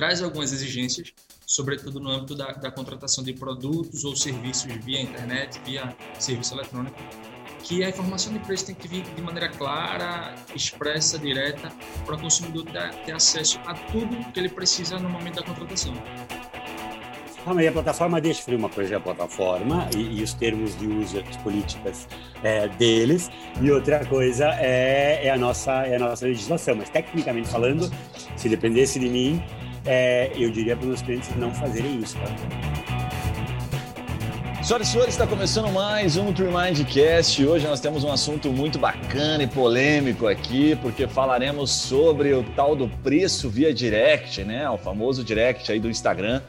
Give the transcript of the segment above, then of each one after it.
traz algumas exigências, sobretudo no âmbito da, da contratação de produtos ou serviços via internet, via serviço eletrônico, que a informação de preço tem que vir de maneira clara, expressa, direta, para o consumidor ter, acesso a tudo que ele precisa no momento da contratação. Calma aí, a plataforma deixa eu uma coisa a plataforma e, e, os termos de uso, as políticas é, deles, e outra coisa é, é, a nossa, é a nossa legislação. Mas, tecnicamente falando, se dependesse de mim, é, eu diria para os clientes não fazerem isso. Tá? Senhoras e senhores, está começando mais um Tremindcast. Hoje nós temos um assunto muito bacana e polêmico aqui, porque falaremos sobre o tal do preço via direct, né? O famoso direct aí do Instagram,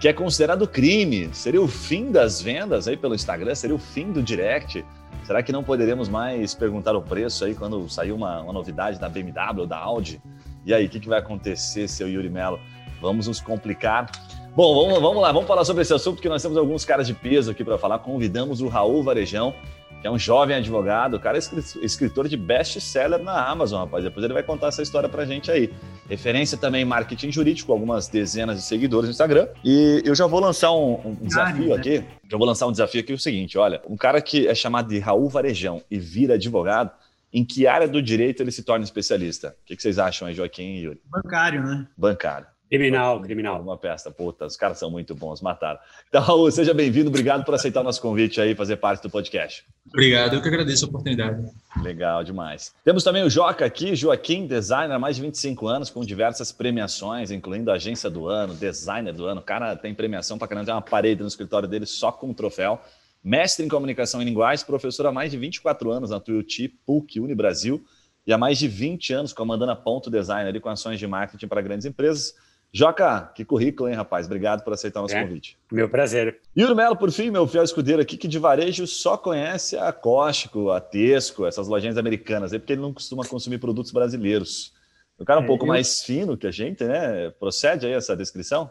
que é considerado crime. Seria o fim das vendas aí pelo Instagram? Seria o fim do direct? Será que não poderemos mais perguntar o preço aí quando sair uma, uma novidade da BMW ou da Audi? E aí, o que, que vai acontecer, seu Yuri Mello? Vamos nos complicar Bom, vamos, vamos lá, vamos falar sobre esse assunto, porque nós temos alguns caras de peso aqui para falar. Convidamos o Raul Varejão, que é um jovem advogado, o cara é escritor de best-seller na Amazon, rapaz. Depois ele vai contar essa história pra gente aí. Referência também em marketing jurídico, algumas dezenas de seguidores no Instagram. E eu já vou lançar um, um desafio né? aqui. Já vou lançar um desafio aqui, é o seguinte: olha, um cara que é chamado de Raul Varejão e vira advogado, em que área do direito ele se torna especialista? O que, que vocês acham aí, Joaquim e Yuri? Bancário, né? Bancário. Criminal, criminal. Uma peça, puta, os caras são muito bons, mataram. Então, Raul, seja bem-vindo, obrigado por aceitar o nosso convite aí, fazer parte do podcast. Obrigado, eu que agradeço a oportunidade. Legal demais. Temos também o Joca aqui, Joaquim, designer há mais de 25 anos, com diversas premiações, incluindo Agência do Ano, Designer do Ano. O cara tem premiação para caramba, tem uma parede no escritório dele só com um troféu. Mestre em Comunicação e Linguagens, professor há mais de 24 anos na Tuiuti, PUC, Unibrasil, e há mais de 20 anos comandando a Ponto Design ali com ações de marketing para grandes empresas Joca, que currículo, hein, rapaz? Obrigado por aceitar o nosso é, convite. Meu prazer. Yuri Melo, por fim, meu fiel escudeiro aqui, que de varejo só conhece a Cóstico, a Tesco, essas lojinhas americanas, é porque ele não costuma consumir produtos brasileiros. O cara é um é, pouco eu... mais fino que a gente, né? Procede aí essa descrição?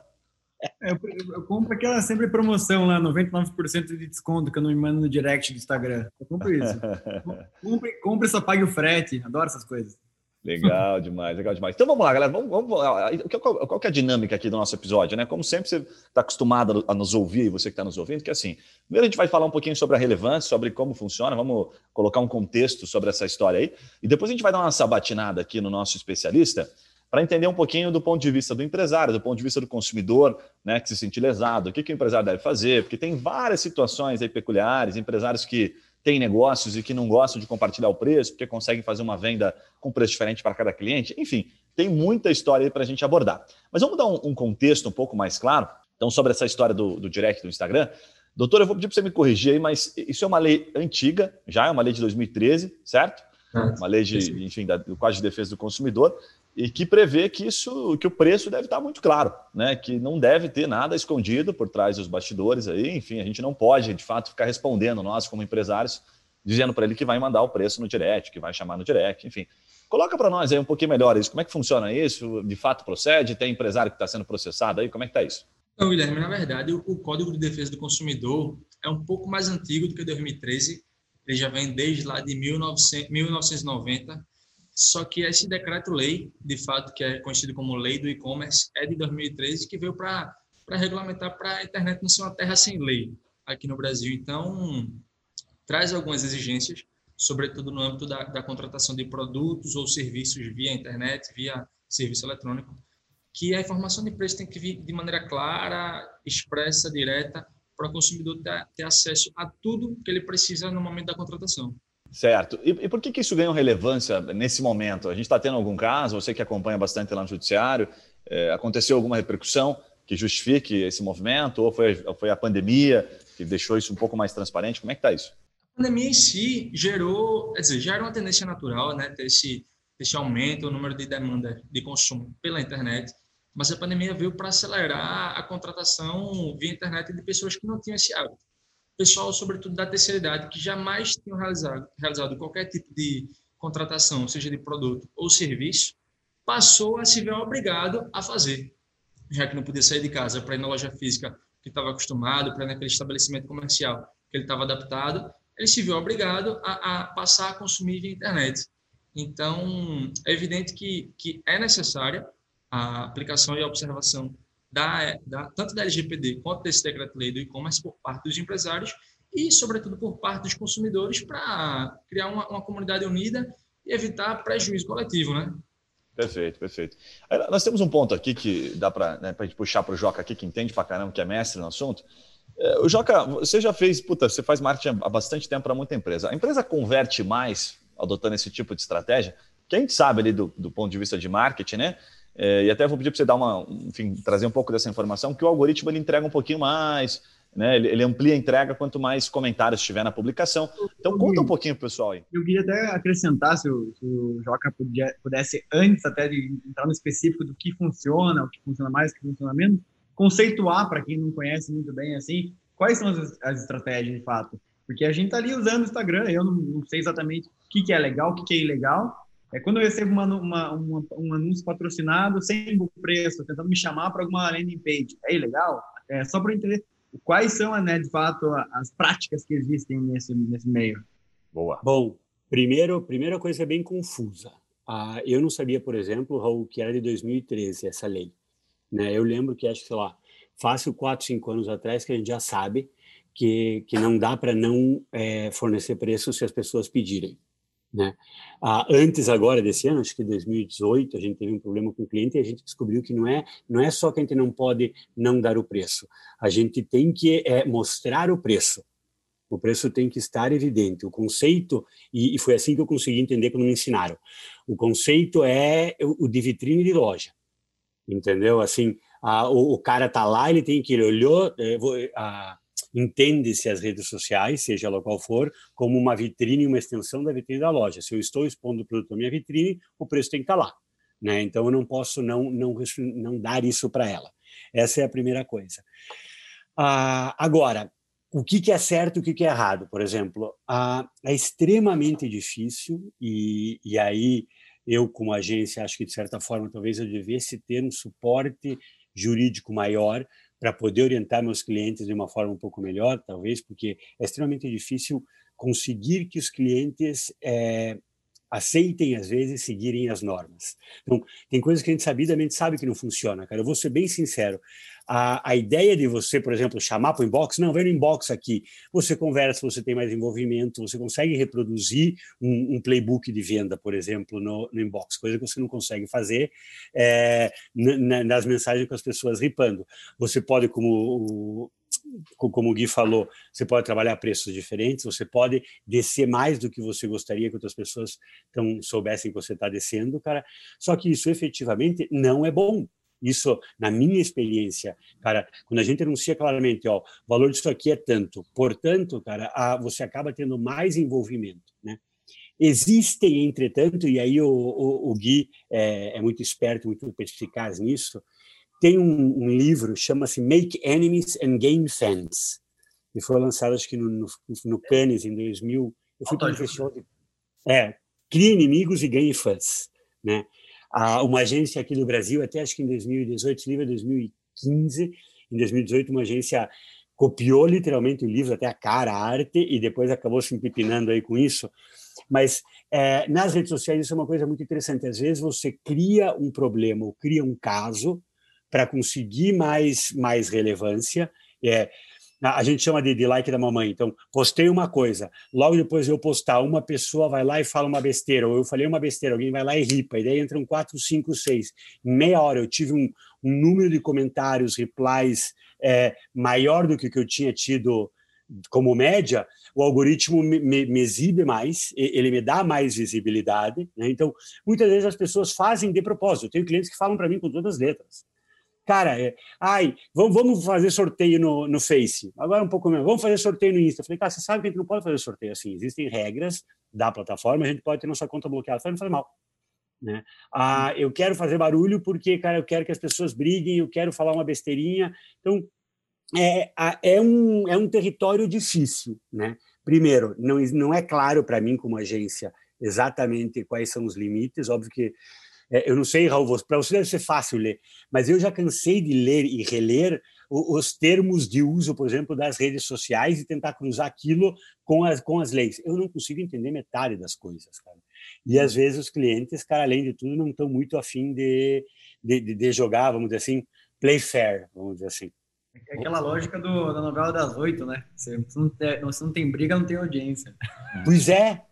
Eu, eu, compro aquela sempre promoção lá, 99% de desconto que eu não me mando no direct do Instagram. Eu compro isso. compre, compre, só pague o frete. Adoro essas coisas. Legal demais, legal demais. Então vamos lá, galera. Vamos, vamos, qual, qual é a dinâmica aqui do nosso episódio, né? Como sempre, você está acostumado a nos ouvir, e você que está nos ouvindo, que é assim, primeiro a gente vai falar um pouquinho sobre a relevância, sobre como funciona, vamos colocar um contexto sobre essa história aí, e depois a gente vai dar uma sabatinada aqui no nosso especialista para entender um pouquinho do ponto de vista do empresário, do ponto de vista do consumidor, né, que se sente lesado, o que, que o empresário deve fazer, porque tem várias situações aí peculiares, empresários que têm negócios e que não gostam de compartilhar o preço, porque conseguem fazer uma venda com preço diferente para cada cliente. Enfim, tem muita história aí para a gente abordar. Mas vamos dar um, um, contexto um pouco mais claro, então, sobre essa história do, do direct do Instagram. Doutor, eu vou pedir para você me corrigir aí, mas isso é uma lei antiga, já é uma lei de 2013, certo? Uma lei de, enfim, da, do Código de Defesa do Consumidor e que prevê que isso, que o preço deve estar muito claro, né? Que não deve ter nada escondido por trás dos bastidores aí. Enfim, a gente não pode, de fato, ficar respondendo nós como empresários, dizendo para ele que vai mandar o preço no direct, que vai chamar no direct, enfim. Coloca para nós aí um pouquinho melhor isso. Como é que funciona isso? De fato procede? Tem empresário que está sendo processado aí? Como é que está isso? Então, Guilherme, na verdade, o Código de Defesa do Consumidor é um pouco mais antigo do que 2013. Ele já vem desde lá de 1900, 1990 só que esse decreto-lei, de fato, que é conhecido como Lei do E-Commerce, é de 2013, que veio para regulamentar para a internet não ser uma terra sem lei aqui no Brasil. Então, traz algumas exigências, sobretudo no âmbito da, da contratação de produtos ou serviços via internet, via serviço eletrônico, que a informação de preço tem que vir de maneira clara, expressa, direta, para o consumidor ter, ter acesso a tudo que ele precisa no momento da contratação. Certo. E, e, por que, que isso ganhou relevância nesse momento? A gente está tendo algum caso, você que acompanha bastante lá no Judiciário, é, aconteceu alguma repercussão que justifique esse movimento? Ou foi, foi a pandemia que deixou isso um pouco mais transparente? Como é que está isso? A pandemia em si gerou, quer dizer, já era uma tendência natural, né, ter esse, esse aumento no número de demanda de consumo pela internet, mas a pandemia veio para acelerar a contratação via internet de pessoas que não tinham esse hábito pessoal, sobretudo da terceira idade, que jamais tinham realizado, realizado qualquer tipo de contratação, seja de produto ou serviço, passou a se ver obrigado a fazer, já que não podia sair de casa para ir na loja física que estava acostumado, para ir naquele estabelecimento comercial que ele estava adaptado, ele se viu obrigado a, a, passar a consumir via internet. Então, é evidente que, que é necessária a aplicação e a observação da, da, tanto da LGPD quanto desse decreto-lei do e-commerce por parte dos empresários e, sobretudo, por parte dos consumidores para criar uma, uma, comunidade unida e evitar prejuízo coletivo, né? Perfeito, perfeito. Nós temos um ponto aqui que dá para né, a gente puxar para o Joca aqui, que entende para caramba, que é mestre no assunto. É, o Joca, você já fez, puta, você faz marketing há bastante tempo para muita empresa. A empresa converte mais adotando esse tipo de estratégia? Quem sabe ali do, do ponto de vista de marketing, né? É, e até vou pedir para você dar uma, enfim, trazer um pouco dessa informação, que o algoritmo ele entrega um pouquinho mais, né? Ele, ele, amplia a entrega quanto mais comentários tiver na publicação. Então, conta um pouquinho pro pessoal aí. Eu queria até acrescentar, se o, se o Joca podia, pudesse, antes até de entrar no específico do que funciona, o que funciona mais, o que funciona menos, conceituar, para quem não conhece muito bem, assim, quais são as, as estratégias de fato. Porque a gente está ali usando o Instagram, eu não, não sei exatamente o que, que é legal, o que, que é ilegal, é quando eu recebo uma, uma, uma, um anúncio patrocinado sem preço, tentando me chamar para alguma landing page, é ilegal? É só para entender quais são, né, de fato, as práticas que existem nesse, nesse meio. Boa. Bom, primeiro, primeira coisa é bem confusa. Ah, eu não sabia, por exemplo, Raul, que era de 2013 essa lei. Né? Eu lembro que acho que, sei lá, fácil 4, 5 anos atrás que a gente já sabe que, que não dá para não é, fornecer preço se as pessoas pedirem. Né? Ah, antes agora desse ano, acho que 2018, a gente teve um problema com o cliente e a gente descobriu que não é não é só que a gente não pode não dar o preço, a gente tem que é, mostrar o preço. O preço tem que estar evidente. O conceito e, e foi assim que eu consegui entender quando me ensinaram. O conceito é o, o de vitrine de loja, entendeu? Assim, o, o, cara tá lá, ele tem que ele olhou, é, a, entende-se as redes sociais, seja ela qual for, como uma vitrine, uma extensão da vitrine da loja. Se eu estou expondo o produto na minha vitrine, o preço tem que estar lá. Né? Então, eu não posso não, não, não dar isso para ela. Essa é a primeira coisa. Ah, agora, o que, que, é certo e o que, que, é errado, por exemplo? Ah, é extremamente difícil, e, e aí eu, como agência, acho que, de certa forma, talvez eu devesse ter um suporte jurídico maior para poder orientar meus clientes de uma forma um pouco melhor, talvez, porque é extremamente difícil conseguir que os clientes é, aceitem, às vezes, seguirem as normas. Então, tem coisas que a gente sabidamente sabe que não funciona, cara. Eu vou ser bem sincero. A, a ideia de você, por exemplo, chamar para o inbox, não, vem no inbox aqui. Você conversa, você tem mais envolvimento, você consegue reproduzir um, um playbook de venda, por exemplo, no, no, inbox, coisa que você não consegue fazer é, nas mensagens com as pessoas ripando. Você pode, como o, como o Gui falou, você pode trabalhar preços diferentes, você pode descer mais do que você gostaria que outras pessoas tão, soubessem que você está descendo, cara. Só que isso efetivamente não é bom. Isso, na minha experiência, cara, quando a gente anuncia claramente, ó, o valor disso aqui é tanto, portanto, cara, a, você acaba tendo mais envolvimento, né? Existem, entretanto, e aí o, o, o Gui é, é muito esperto, muito perspicaz nisso, tem um, um livro, chama-se Make Enemies and Game Fans, e foi lançado, acho que no, no, no Cannes, em 2000. Eu fui para um festival de... É, Crie Inimigos e Ganhe Fãs, né? Ah, uma agência aqui do Brasil, até acho que em 2018, esse livro é 2015, em 2018 uma agência copiou literalmente o livro, até a cara, a arte, e depois acabou se empipinando aí com isso. Mas é, nas redes sociais isso é uma coisa muito interessante. Às vezes você cria um problema ou cria um caso, para conseguir mais, mais relevância. É, a gente chama de, de, like da mamãe. Então, postei uma coisa, logo depois eu postar, uma pessoa vai lá e fala uma besteira, ou eu falei uma besteira, alguém vai lá e ripa, e daí entram quatro, cinco, seis. Em meia hora eu tive um, um número de comentários, replies é, maior do que o que eu tinha tido como média, o algoritmo me, me, me, exibe mais, ele me dá mais visibilidade. Né? Então, muitas vezes as pessoas fazem de propósito. Eu tenho clientes que falam para mim com todas as letras cara, é, ai, vamos, vamos fazer sorteio no, no Face. Agora um pouco menos, vamos fazer sorteio no Insta. Eu falei, cara, você sabe que a gente não pode fazer sorteio assim. Existem regras da plataforma, a gente pode ter nossa conta bloqueada. Eu falei, não faz mal. Né? Ah, eu quero fazer barulho porque, cara, eu quero que as pessoas briguem, eu quero falar uma besteirinha. Então, é, é, um, é um território difícil, né? Primeiro, não, não é claro para mim, como agência, exatamente quais são os limites. Óbvio que é, eu não sei, Raul, para você deve ser fácil ler, mas eu já cansei de ler e reler os termos de uso, por exemplo, das redes sociais e tentar cruzar aquilo com as, com as leis. Eu não consigo entender metade das coisas, cara. E às vezes os clientes, cara, além de tudo, não estão muito afim de, de, de, jogar, vamos dizer assim, play fair, vamos dizer assim. É aquela lógica do, da novela das oito, né? Se não, tem, se não tem briga, não tem audiência. Pois é,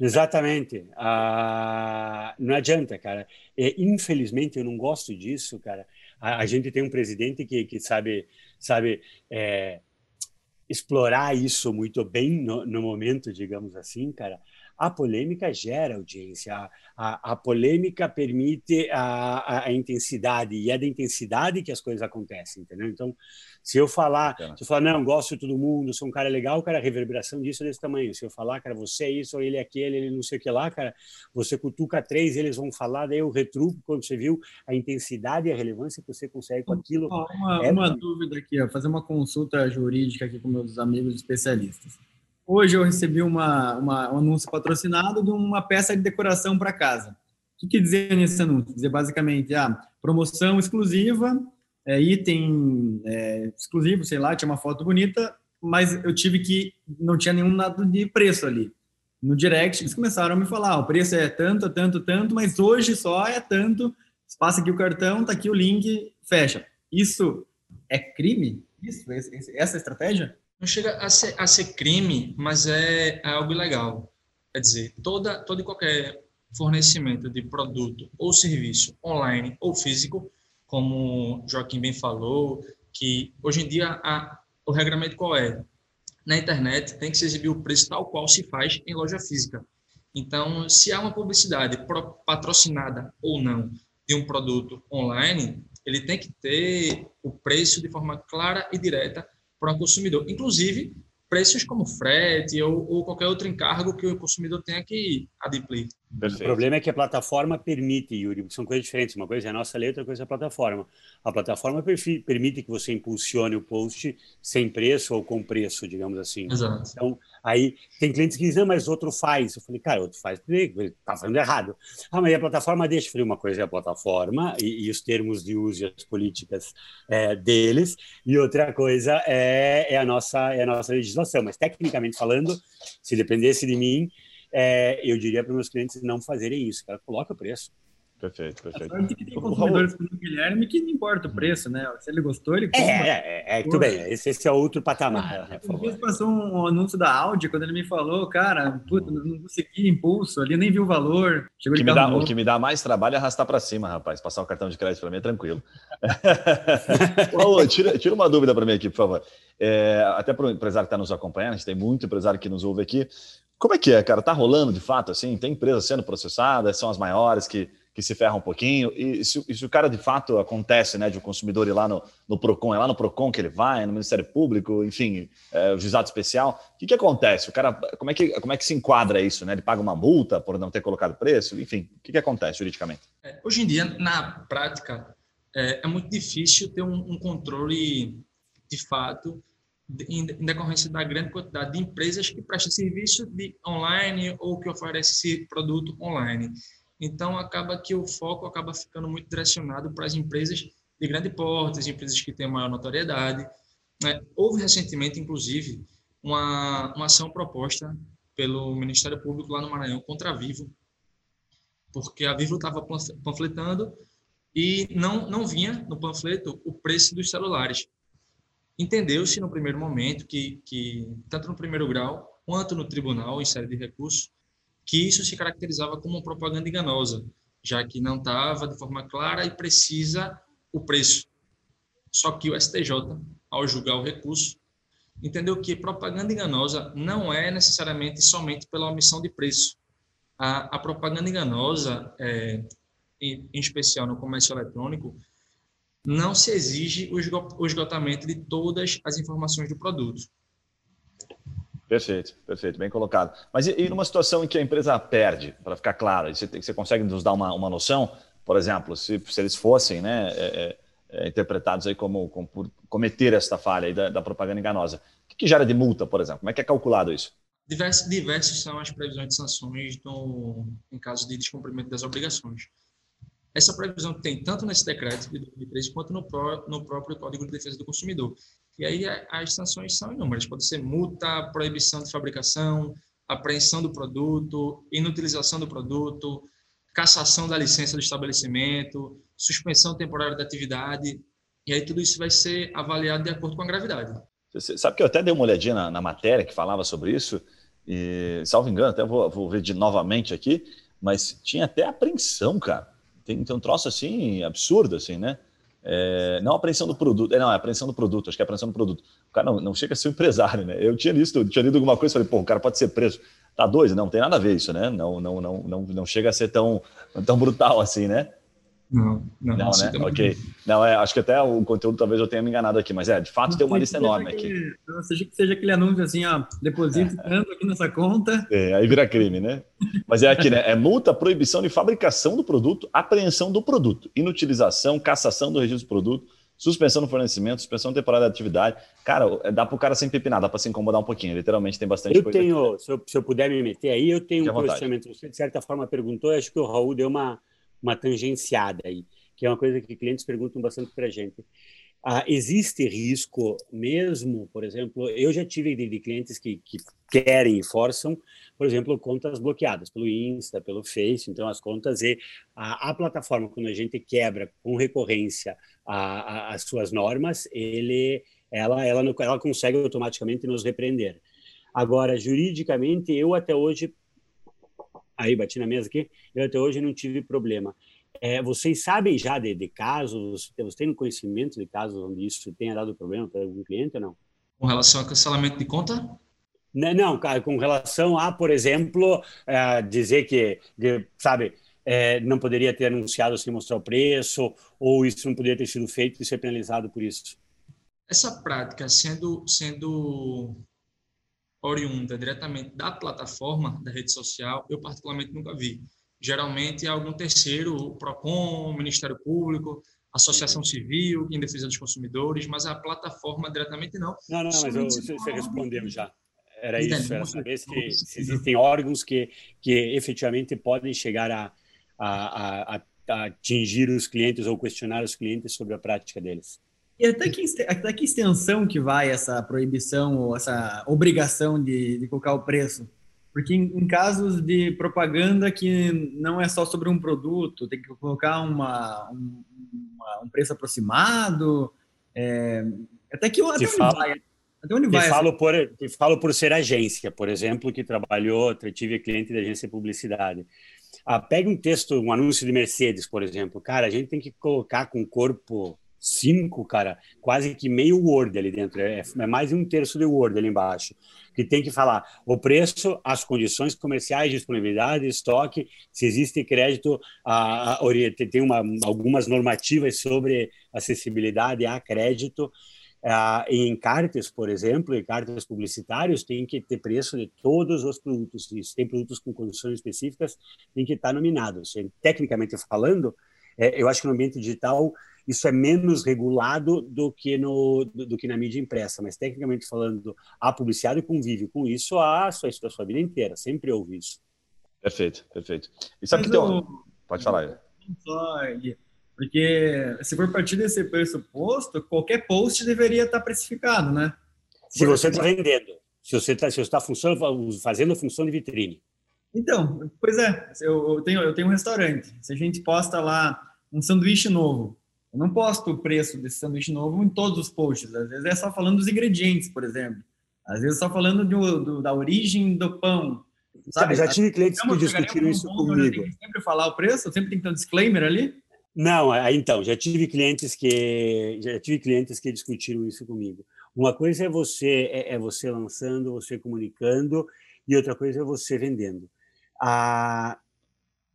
exatamente. Ah, não adianta, cara. É, infelizmente, eu não gosto disso, cara. A, a gente tem um presidente que, que sabe, sabe é, explorar isso muito bem no, no momento, digamos assim, cara a polêmica gera audiência, a, a, a polêmica permite a, a, intensidade, e é da intensidade que as coisas acontecem, entendeu? Então, se eu falar, se eu falar, não, gosto de todo mundo, sou um cara legal, cara, a reverberação disso é desse tamanho. Se eu falar, cara, você é isso, ou ele é aquele, ele não sei o que lá, cara, você cutuca três, eles vão falar, daí eu retruco quando você viu a intensidade e a relevância que você consegue com aquilo. Uma, é uma dúvida aqui, ó, fazer uma consulta jurídica aqui com meus amigos especialistas. Hoje eu recebi uma, uma, um anúncio patrocinado de uma peça de decoração para casa. O que, que dizer nesse anúncio? Dizer basicamente, ah, promoção exclusiva, é, item é, exclusivo, sei lá, tinha uma foto bonita, mas eu tive que, não tinha nenhum nada de preço ali. No direct, eles começaram a me falar, o preço é tanto, tanto, tanto, mas hoje só é tanto, passa aqui o cartão, tá aqui o link, fecha. Isso é crime? Isso, essa estratégia? Não chega a ser, a ser crime, mas é, é algo ilegal. Quer dizer, toda, todo e qualquer fornecimento de produto ou serviço online ou físico, como Joaquim bem falou, que hoje em dia a, o regramento qual é? Na internet tem que se exibir o preço tal qual se faz em loja física. Então, se há uma publicidade patrocinada ou não de um produto online, ele tem que ter o preço de forma clara e direta para o consumidor. Inclusive, preços como frete ou, ou, qualquer outro encargo que o consumidor tenha que Perfeito. O problema é que a plataforma permite, Yuri, são coisas diferentes. Uma coisa é a nossa letra, outra coisa é a plataforma. A plataforma permite que você impulsione o post sem preço ou com preço, digamos assim. Exato. Então, aí tem clientes que dizem, mas outro faz. Eu falei, cara, outro faz, ele está fazendo errado. Ah, mas a plataforma deixa. Eu falei, uma coisa é a plataforma e, e os termos de uso e as políticas é, deles, e outra coisa é, é, a nossa, é a nossa legislação. Mas, tecnicamente falando, se dependesse de mim, é, eu diria para os meus clientes não fazerem isso, cara, coloca o preço. Perfeito, perfeito. A que tem consumidores como o Guilherme que não importa o preço, né? Se ele gostou, ele compra. É, é, é, tudo bem. Esse, esse, é outro patamar. Né, uma vez passou um anúncio da Audi, quando ele me falou, cara, puta, não consegui impulso ali, nem vi o valor. Chegou o, que me dá, o que me dá mais trabalho é arrastar para cima, rapaz. Passar o cartão de crédito para mim é tranquilo. Tira, tira uma dúvida para mim aqui, por favor. É, até para o empresário que está nos acompanhando, a gente tem muito empresário que nos ouve aqui. Como é que é, cara? Tá rolando de fato assim? Tem empresas sendo processadas, são as maiores que que se ferra um pouquinho. E se, se, o cara de fato acontece, né, de o um consumidor ir lá no, no PROCON, é lá no PROCON que ele vai, no Ministério Público, enfim, é, o juizado especial, o que, que acontece? O cara, como é que, como é que se enquadra isso, né? Ele paga uma multa por não ter colocado preço? Enfim, o que, que acontece juridicamente? É, hoje em dia, na prática, é, é muito difícil ter um, um controle de fato em decorrência da grande quantidade de empresas que prestam serviço de online ou que oferecem esse produto online. Então, acaba que o foco acaba ficando muito direcionado para as empresas de grande porte, as empresas que têm maior notoriedade. É, houve recentemente, inclusive, uma, uma ação proposta pelo Ministério Público lá no Maranhão contra a Vivo, porque a Vivo estava panfletando e não, não vinha no panfleto o preço dos celulares. Entendeu-se no primeiro momento que, que, tanto no primeiro grau quanto no tribunal, em série de recursos, que isso se caracterizava como propaganda enganosa, já que não estava de forma clara e precisa o preço. Só que o STJ, ao julgar o recurso, entendeu que propaganda enganosa não é necessariamente somente pela omissão de preço. A, a propaganda enganosa, é, em, em especial no comércio eletrônico, não se exige o esgotamento de todas as informações do produto. Perfeito, perfeito, bem colocado. Mas e, e numa situação em que a empresa perde, para ficar claro, você, você consegue nos dar uma, uma noção? Por exemplo, se, se eles fossem né, é, é, é interpretados aí como, como, por cometer esta falha da, da propaganda enganosa, o que, que, gera de multa, por exemplo? Como é que é calculado isso? Diversos são as previsões de sanções em caso de descumprimento das obrigações. Essa previsão tem tanto nesse decreto de 2013 quanto no, pró, no próprio Código de Defesa do Consumidor. E aí as sanções são inúmeras. Pode ser multa, proibição de fabricação, apreensão do produto, inutilização do produto, cassação da licença do estabelecimento, suspensão temporária da atividade, e aí tudo isso vai ser avaliado de acordo com a gravidade. Você sabe que eu até dei uma olhadinha na, na matéria que falava sobre isso, e, salvo engano, até vou, vou ver de novamente aqui, mas tinha até apreensão, cara. Tem, tem um troço assim absurdo, assim, né? É, não a apreensão do produto, é, não, é a apreensão do produto, acho que é a apreensão do produto. O cara não, não chega a ser um empresário, né? Eu tinha lido, tinha lido alguma coisa falei, pô, o cara pode ser preso. Tá doido? Não, não tem nada a ver isso, né? Não, não, não, não, não chega a ser tão, tão brutal assim, né? Não, não, não né? Ok. Não, é, acho que até o conteúdo talvez eu tenha me enganado aqui, mas é, de fato tem uma lista enorme aqui. Seja que seja aquele anúncio assim, ó, deposito é. tanto aqui nessa conta. É, aí vira crime, né? Mas é aqui, né? É multa, proibição de fabricação do produto, apreensão do produto, inutilização, cassação do registro do produto, suspensão do fornecimento, suspensão temporária da atividade. Cara, é, dá para o cara se empepinar, dá para se incomodar um pouquinho. Literalmente tem bastante eu coisa. Tenho, se eu, se eu puder me meter aí, eu tenho um questionamento. Você, de certa forma, perguntou, acho que o Raul deu uma, uma tangenciada aí que é uma coisa que clientes perguntam bastante para a gente. Ah, existe risco mesmo, por exemplo, eu já tive de, de clientes que, que, querem e forçam, por exemplo, contas bloqueadas pelo Insta, pelo Face, então as contas e a, a plataforma, quando a gente quebra com recorrência a, a, as suas normas, ele, ela, ela, ela consegue automaticamente nos repreender. Agora, juridicamente, eu até hoje, aí bati na mesa aqui, eu até hoje não tive problema. É, vocês sabem já de, de casos, vocês têm conhecimento de casos onde isso tenha dado problema para algum cliente ou não? Com relação ao cancelamento de conta? Não, não com relação a, por exemplo, é, dizer que, de, sabe, é, não poderia ter anunciado sem mostrar o preço, ou isso não poderia ter sido feito e ser penalizado por isso. Essa prática sendo, sendo oriunda diretamente da plataforma, da rede social, eu particularmente nunca vi geralmente é algum terceiro, o PROCON, o Ministério Público, Associação Civil, em defesa dos consumidores, mas a plataforma diretamente não. Não, não, mas eu, você, você respondeu já. Era isso, era saber se, se, existem órgãos que, que efetivamente podem chegar a, a, a, a atingir os clientes ou questionar os clientes sobre a prática deles. E até que, até que extensão que vai essa proibição ou essa obrigação de, de colocar o preço? Porque em, em, casos de propaganda que não é só sobre um produto, tem que colocar uma, um, uma, um preço aproximado, é, até que até onde fala, vai? Até onde vai? Te falo, por, te falo por ser agência, por exemplo, que trabalhou, tive cliente da agência de publicidade. Ah, pega um texto, um anúncio de Mercedes, por exemplo. Cara, a gente tem que colocar com corpo cinco, cara, quase que meio Word ali dentro, é, é, mais um terço de Word ali embaixo, que tem que falar o preço, as condições comerciais, disponibilidade, estoque, se existe crédito, a, a, tem uma, algumas normativas sobre acessibilidade a crédito, Uh, em cartas, por exemplo, em cartas publicitários, tem que ter preço de todos os produtos. Se tem produtos com condições específicas, tem que estar nominados. Tecnicamente falando, é, eu acho que no ambiente digital isso é menos regulado do que, no, do, do, que na mídia impressa, mas tecnicamente falando, a publicidade convive com isso a sua, a sua vida inteira, sempre houve isso. Perfeito, perfeito. E sabe mas que tem um... Pode falar. Só, porque se for partir desse pressuposto, qualquer post deveria estar precificado, né? Se você está vendendo, se você está tá fazendo a função de vitrine. Então, pois é, eu, eu, tenho, eu tenho um restaurante. Se a gente posta lá um sanduíche novo, eu não posto o preço desse sanduíche novo em todos os posts. Às vezes é só falando dos ingredientes, por exemplo. Às vezes é só falando do, do, da origem do pão. Sabe? Já tive clientes que discutiram isso comigo. Sempre falar o preço? Sempre tem que ter um disclaimer ali? Não, é, então, já tive clientes que já tive clientes que discutiram isso comigo. Uma coisa é você é, é você lançando, você comunicando, e outra coisa é você vendendo. A,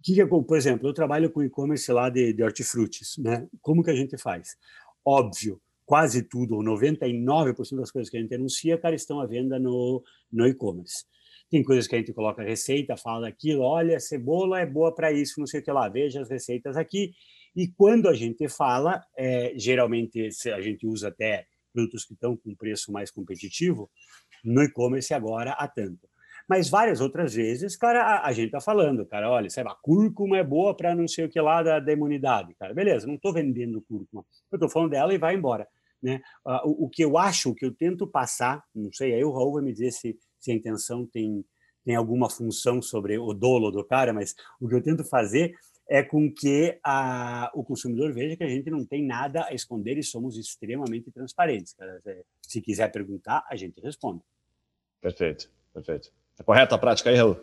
que, por exemplo, eu trabalho com e-commerce lá de, de hortifrutis, né? Como que a gente faz? Óbvio, quase tudo, ou 99% das coisas que a gente anuncia, cara, estão à venda no, no e-commerce. Tem coisas que a gente coloca receita, fala aquilo, olha, cebola é boa para isso, não sei o que lá, veja as receitas aqui. E quando a gente fala, é, geralmente a gente usa até produtos que estão com preço mais competitivo, no e-commerce agora há tanto. Mas várias outras vezes, cara, a, a gente tá falando, cara, olha, sabe, a cúrcuma é boa para não sei o que lá da, da imunidade, cara. Beleza, não estou vendendo cúrcuma. Eu estou falando dela e vai embora. Né? O, o, que eu acho, o que eu tento passar, não sei, aí o Raul vai me dizer se, se a intenção tem, tem alguma função sobre o dolo do cara, mas o que eu tento fazer é com que a, o consumidor veja que a gente não tem nada a esconder e somos extremamente transparentes. Se quiser perguntar, a gente responde. Perfeito, perfeito. É correta a prática aí, Raul?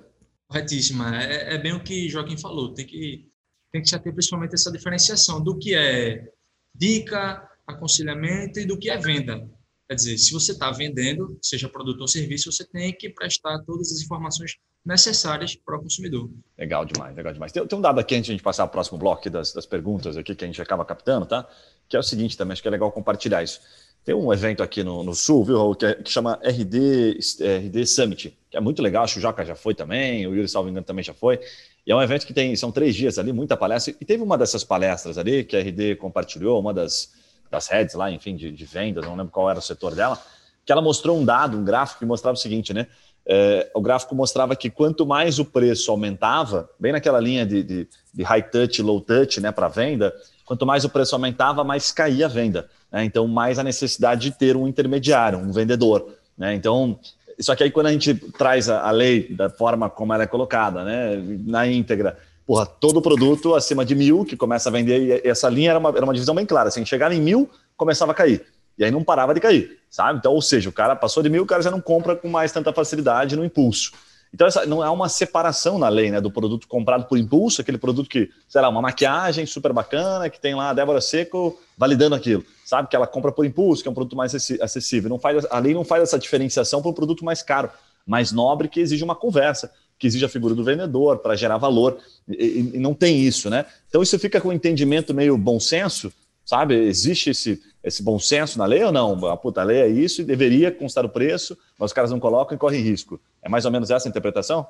Corretíssima. É, é, bem o que Joaquim falou. Tem que, tem que ter principalmente essa diferenciação do que é dica, aconselhamento e do que é venda. Quer dizer, se você está vendendo, seja produto ou serviço, você tem que prestar todas as informações necessárias para o consumidor. Legal demais, legal demais. Tem, tem um dado aqui antes de a gente passar ao próximo bloco das, das perguntas aqui que a gente acaba captando, tá? Que é o seguinte também, acho que é legal compartilhar isso. Tem um evento aqui no, no Sul, viu, Raul, que, é, que chama RD, RD Summit, que é muito legal, acho que o Joca já foi também, o Yuri, salvo engano, também já foi. E é um evento que tem, são três dias ali, muita palestra. E teve uma dessas palestras ali que a RD compartilhou, uma das, das heads lá, enfim, de, de vendas, não lembro qual era o setor dela, que ela mostrou um dado, um gráfico que mostrava o seguinte, né? É, o gráfico mostrava que quanto mais o preço aumentava, bem naquela linha de, de, de high touch, low touch, né, para venda, quanto mais o preço aumentava, mais caía a venda. Né? Então, mais a necessidade de ter um intermediário, um vendedor. Né? Então, só que aí quando a gente traz a, a, lei da forma como ela é colocada, né, na íntegra, porra, todo produto acima de mil que começa a vender, e essa linha era uma, era uma divisão bem clara. Assim, chegar em mil, começava a cair. E aí não parava de cair, sabe? Então, ou seja, o cara passou de mil, o cara já não compra com mais tanta facilidade no impulso. Então, essa, não há uma separação na lei, né, do produto comprado por impulso, aquele produto que, sei lá, uma maquiagem super bacana, que tem lá a Débora Seco validando aquilo, sabe? Que ela compra por impulso, que é um produto mais acessível. Não faz, a lei não faz essa diferenciação para um produto mais caro, mais nobre, que exige uma conversa, que exige a figura do vendedor para gerar valor. E, e, não tem isso, né? Então, isso fica com um entendimento meio bom senso, sabe? Existe esse, esse bom senso na lei ou não? A puta, a lei é isso e deveria constar o preço, mas os caras não colocam e correm risco. É mais ou menos essa a interpretação?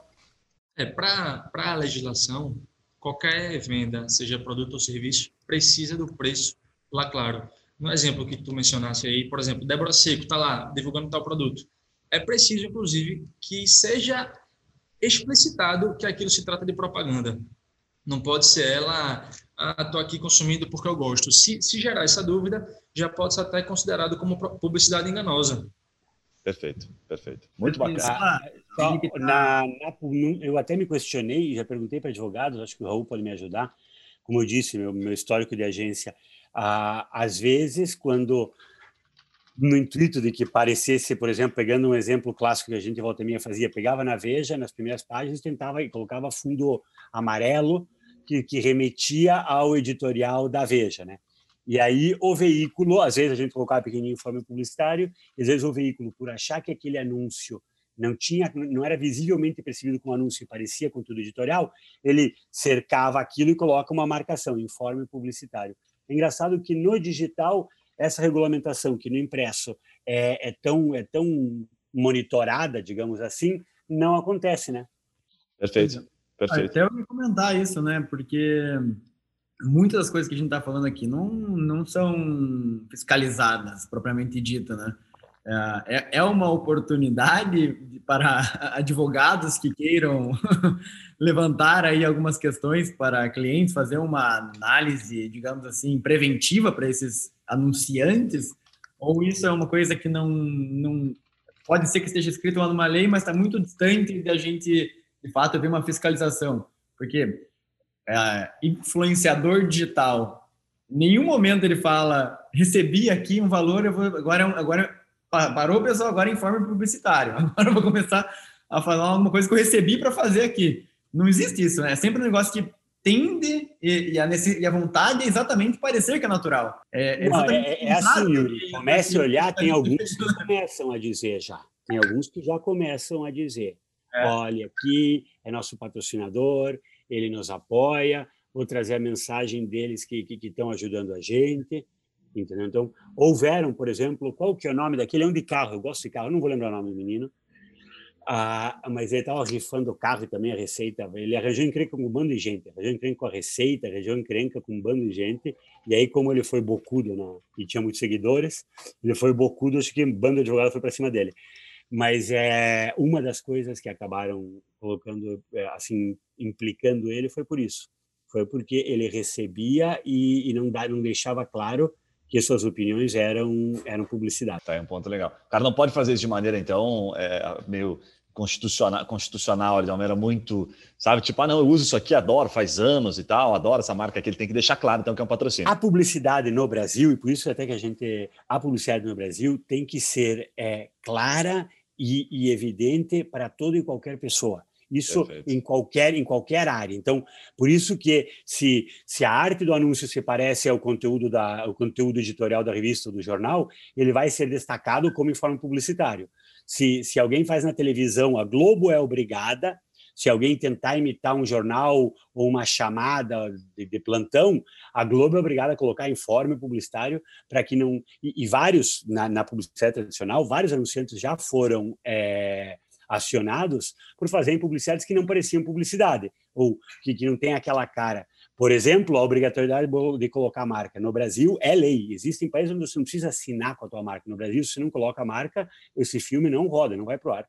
É, para a legislação, qualquer venda, seja produto ou serviço, precisa do preço lá claro. No exemplo que tu mencionasse aí, por exemplo, Débora Seco está lá divulgando tal produto. É preciso, inclusive, que seja explicitado que aquilo se trata de propaganda. Não pode ser ela, ah, estou aqui consumindo porque eu gosto. Se, se gerar essa dúvida, já pode ser até considerado como publicidade enganosa. Perfeito, perfeito. Muito bacana. Só, na, na, eu até me questionei, já perguntei para advogados, acho que o Raul pode me ajudar. Como eu disse, meu, meu histórico de agência, ah, às vezes, quando no intuito de que parecesse, por exemplo, pegando um exemplo clássico que a gente volta minha fazia, pegava na Veja, nas primeiras páginas, tentava e colocava fundo amarelo que, que remetia ao editorial da Veja, né? E aí o veículo, às vezes a gente colocava pequenininho informe publicitário, às vezes o veículo, por achar que aquele anúncio não tinha, não era visivelmente percebido como anúncio e parecia conteúdo editorial, ele cercava aquilo e coloca uma marcação, informe publicitário. É engraçado que no digital essa regulamentação que no impresso é, é tão é tão monitorada, digamos assim, não acontece, né? Perfeito, perfeito. Até eu ia comentar isso, né? Porque muitas das coisas que a gente está falando aqui não, não são fiscalizadas, propriamente dita, né? É, é uma oportunidade para advogados que queiram levantar aí algumas questões para clientes, fazer uma análise, digamos assim, preventiva para esses anunciantes, ou isso é uma coisa que não, não pode ser que esteja escrito lá numa lei, mas está muito distante da gente, de fato, ver uma fiscalização, porque é, influenciador digital, em nenhum momento ele fala, recebi aqui um valor, eu vou, agora, agora parou pessoal, agora informe publicitário, agora eu vou começar a falar alguma coisa que eu recebi para fazer aqui. Não existe isso, né? É sempre um negócio que tende e, e, a, e, a, vontade é exatamente parecer que é natural. É, Não, é, é assim, Yuri. Comece a olhar, tem alguns que começam a dizer já. Tem alguns que já começam a dizer: é. olha, aqui é nosso patrocinador, ele nos apoia, vou trazer a mensagem deles que estão ajudando a gente. Entendeu? Então, houveram, por exemplo, qual que é o nome daquele? É um de carro, eu gosto de carro, não vou lembrar o nome do menino, ah, mas ele estava rifando o carro e também a receita. Ele arranjou encrenca com um bando de gente, arranjou encrenca com a receita, arranjou encrenca com um bando de gente. E aí, como ele foi bocudo né, e tinha muitos seguidores, ele foi bocudo, acho que um bando de advogados foi para cima dele. Mas é uma das coisas que acabaram colocando, é, assim, implicando ele foi por isso. Foi porque ele recebia e, e não, não deixava claro que suas opiniões eram, eram publicidade. Tá, é um ponto legal. O cara não pode fazer isso de maneira, então, é, meio constitucional, constitucional de uma maneira muito, sabe? Tipo, ah, não, eu uso isso aqui, adoro, faz anos e tal, adoro essa marca aqui. Ele tem que deixar claro, então, que é um patrocínio. A publicidade no Brasil, e por isso até que a gente. A publicidade no Brasil tem que ser é, clara e, e evidente para toda e qualquer pessoa. Isso Perfeito. em qualquer, em qualquer área. Então, por isso que se, se a arte do anúncio se parece ao conteúdo, da, o conteúdo editorial da revista ou do jornal, ele vai ser destacado como informe publicitário. Se, se alguém faz na televisão, a Globo é obrigada, se alguém tentar imitar um jornal ou uma chamada de, de plantão, a Globo é obrigada a colocar informe publicitário para que não. E, e vários, na, na, publicidade tradicional, vários anunciantes já foram é, acionados por fazerem publicidades que não pareciam publicidade, ou que, que não tem aquela cara. Por exemplo, a obrigatoriedade de colocar a marca. No Brasil, é lei. Existem países onde você não precisa assinar com a tua marca. No Brasil, se você não coloca a marca, esse filme não roda, não vai pro ar.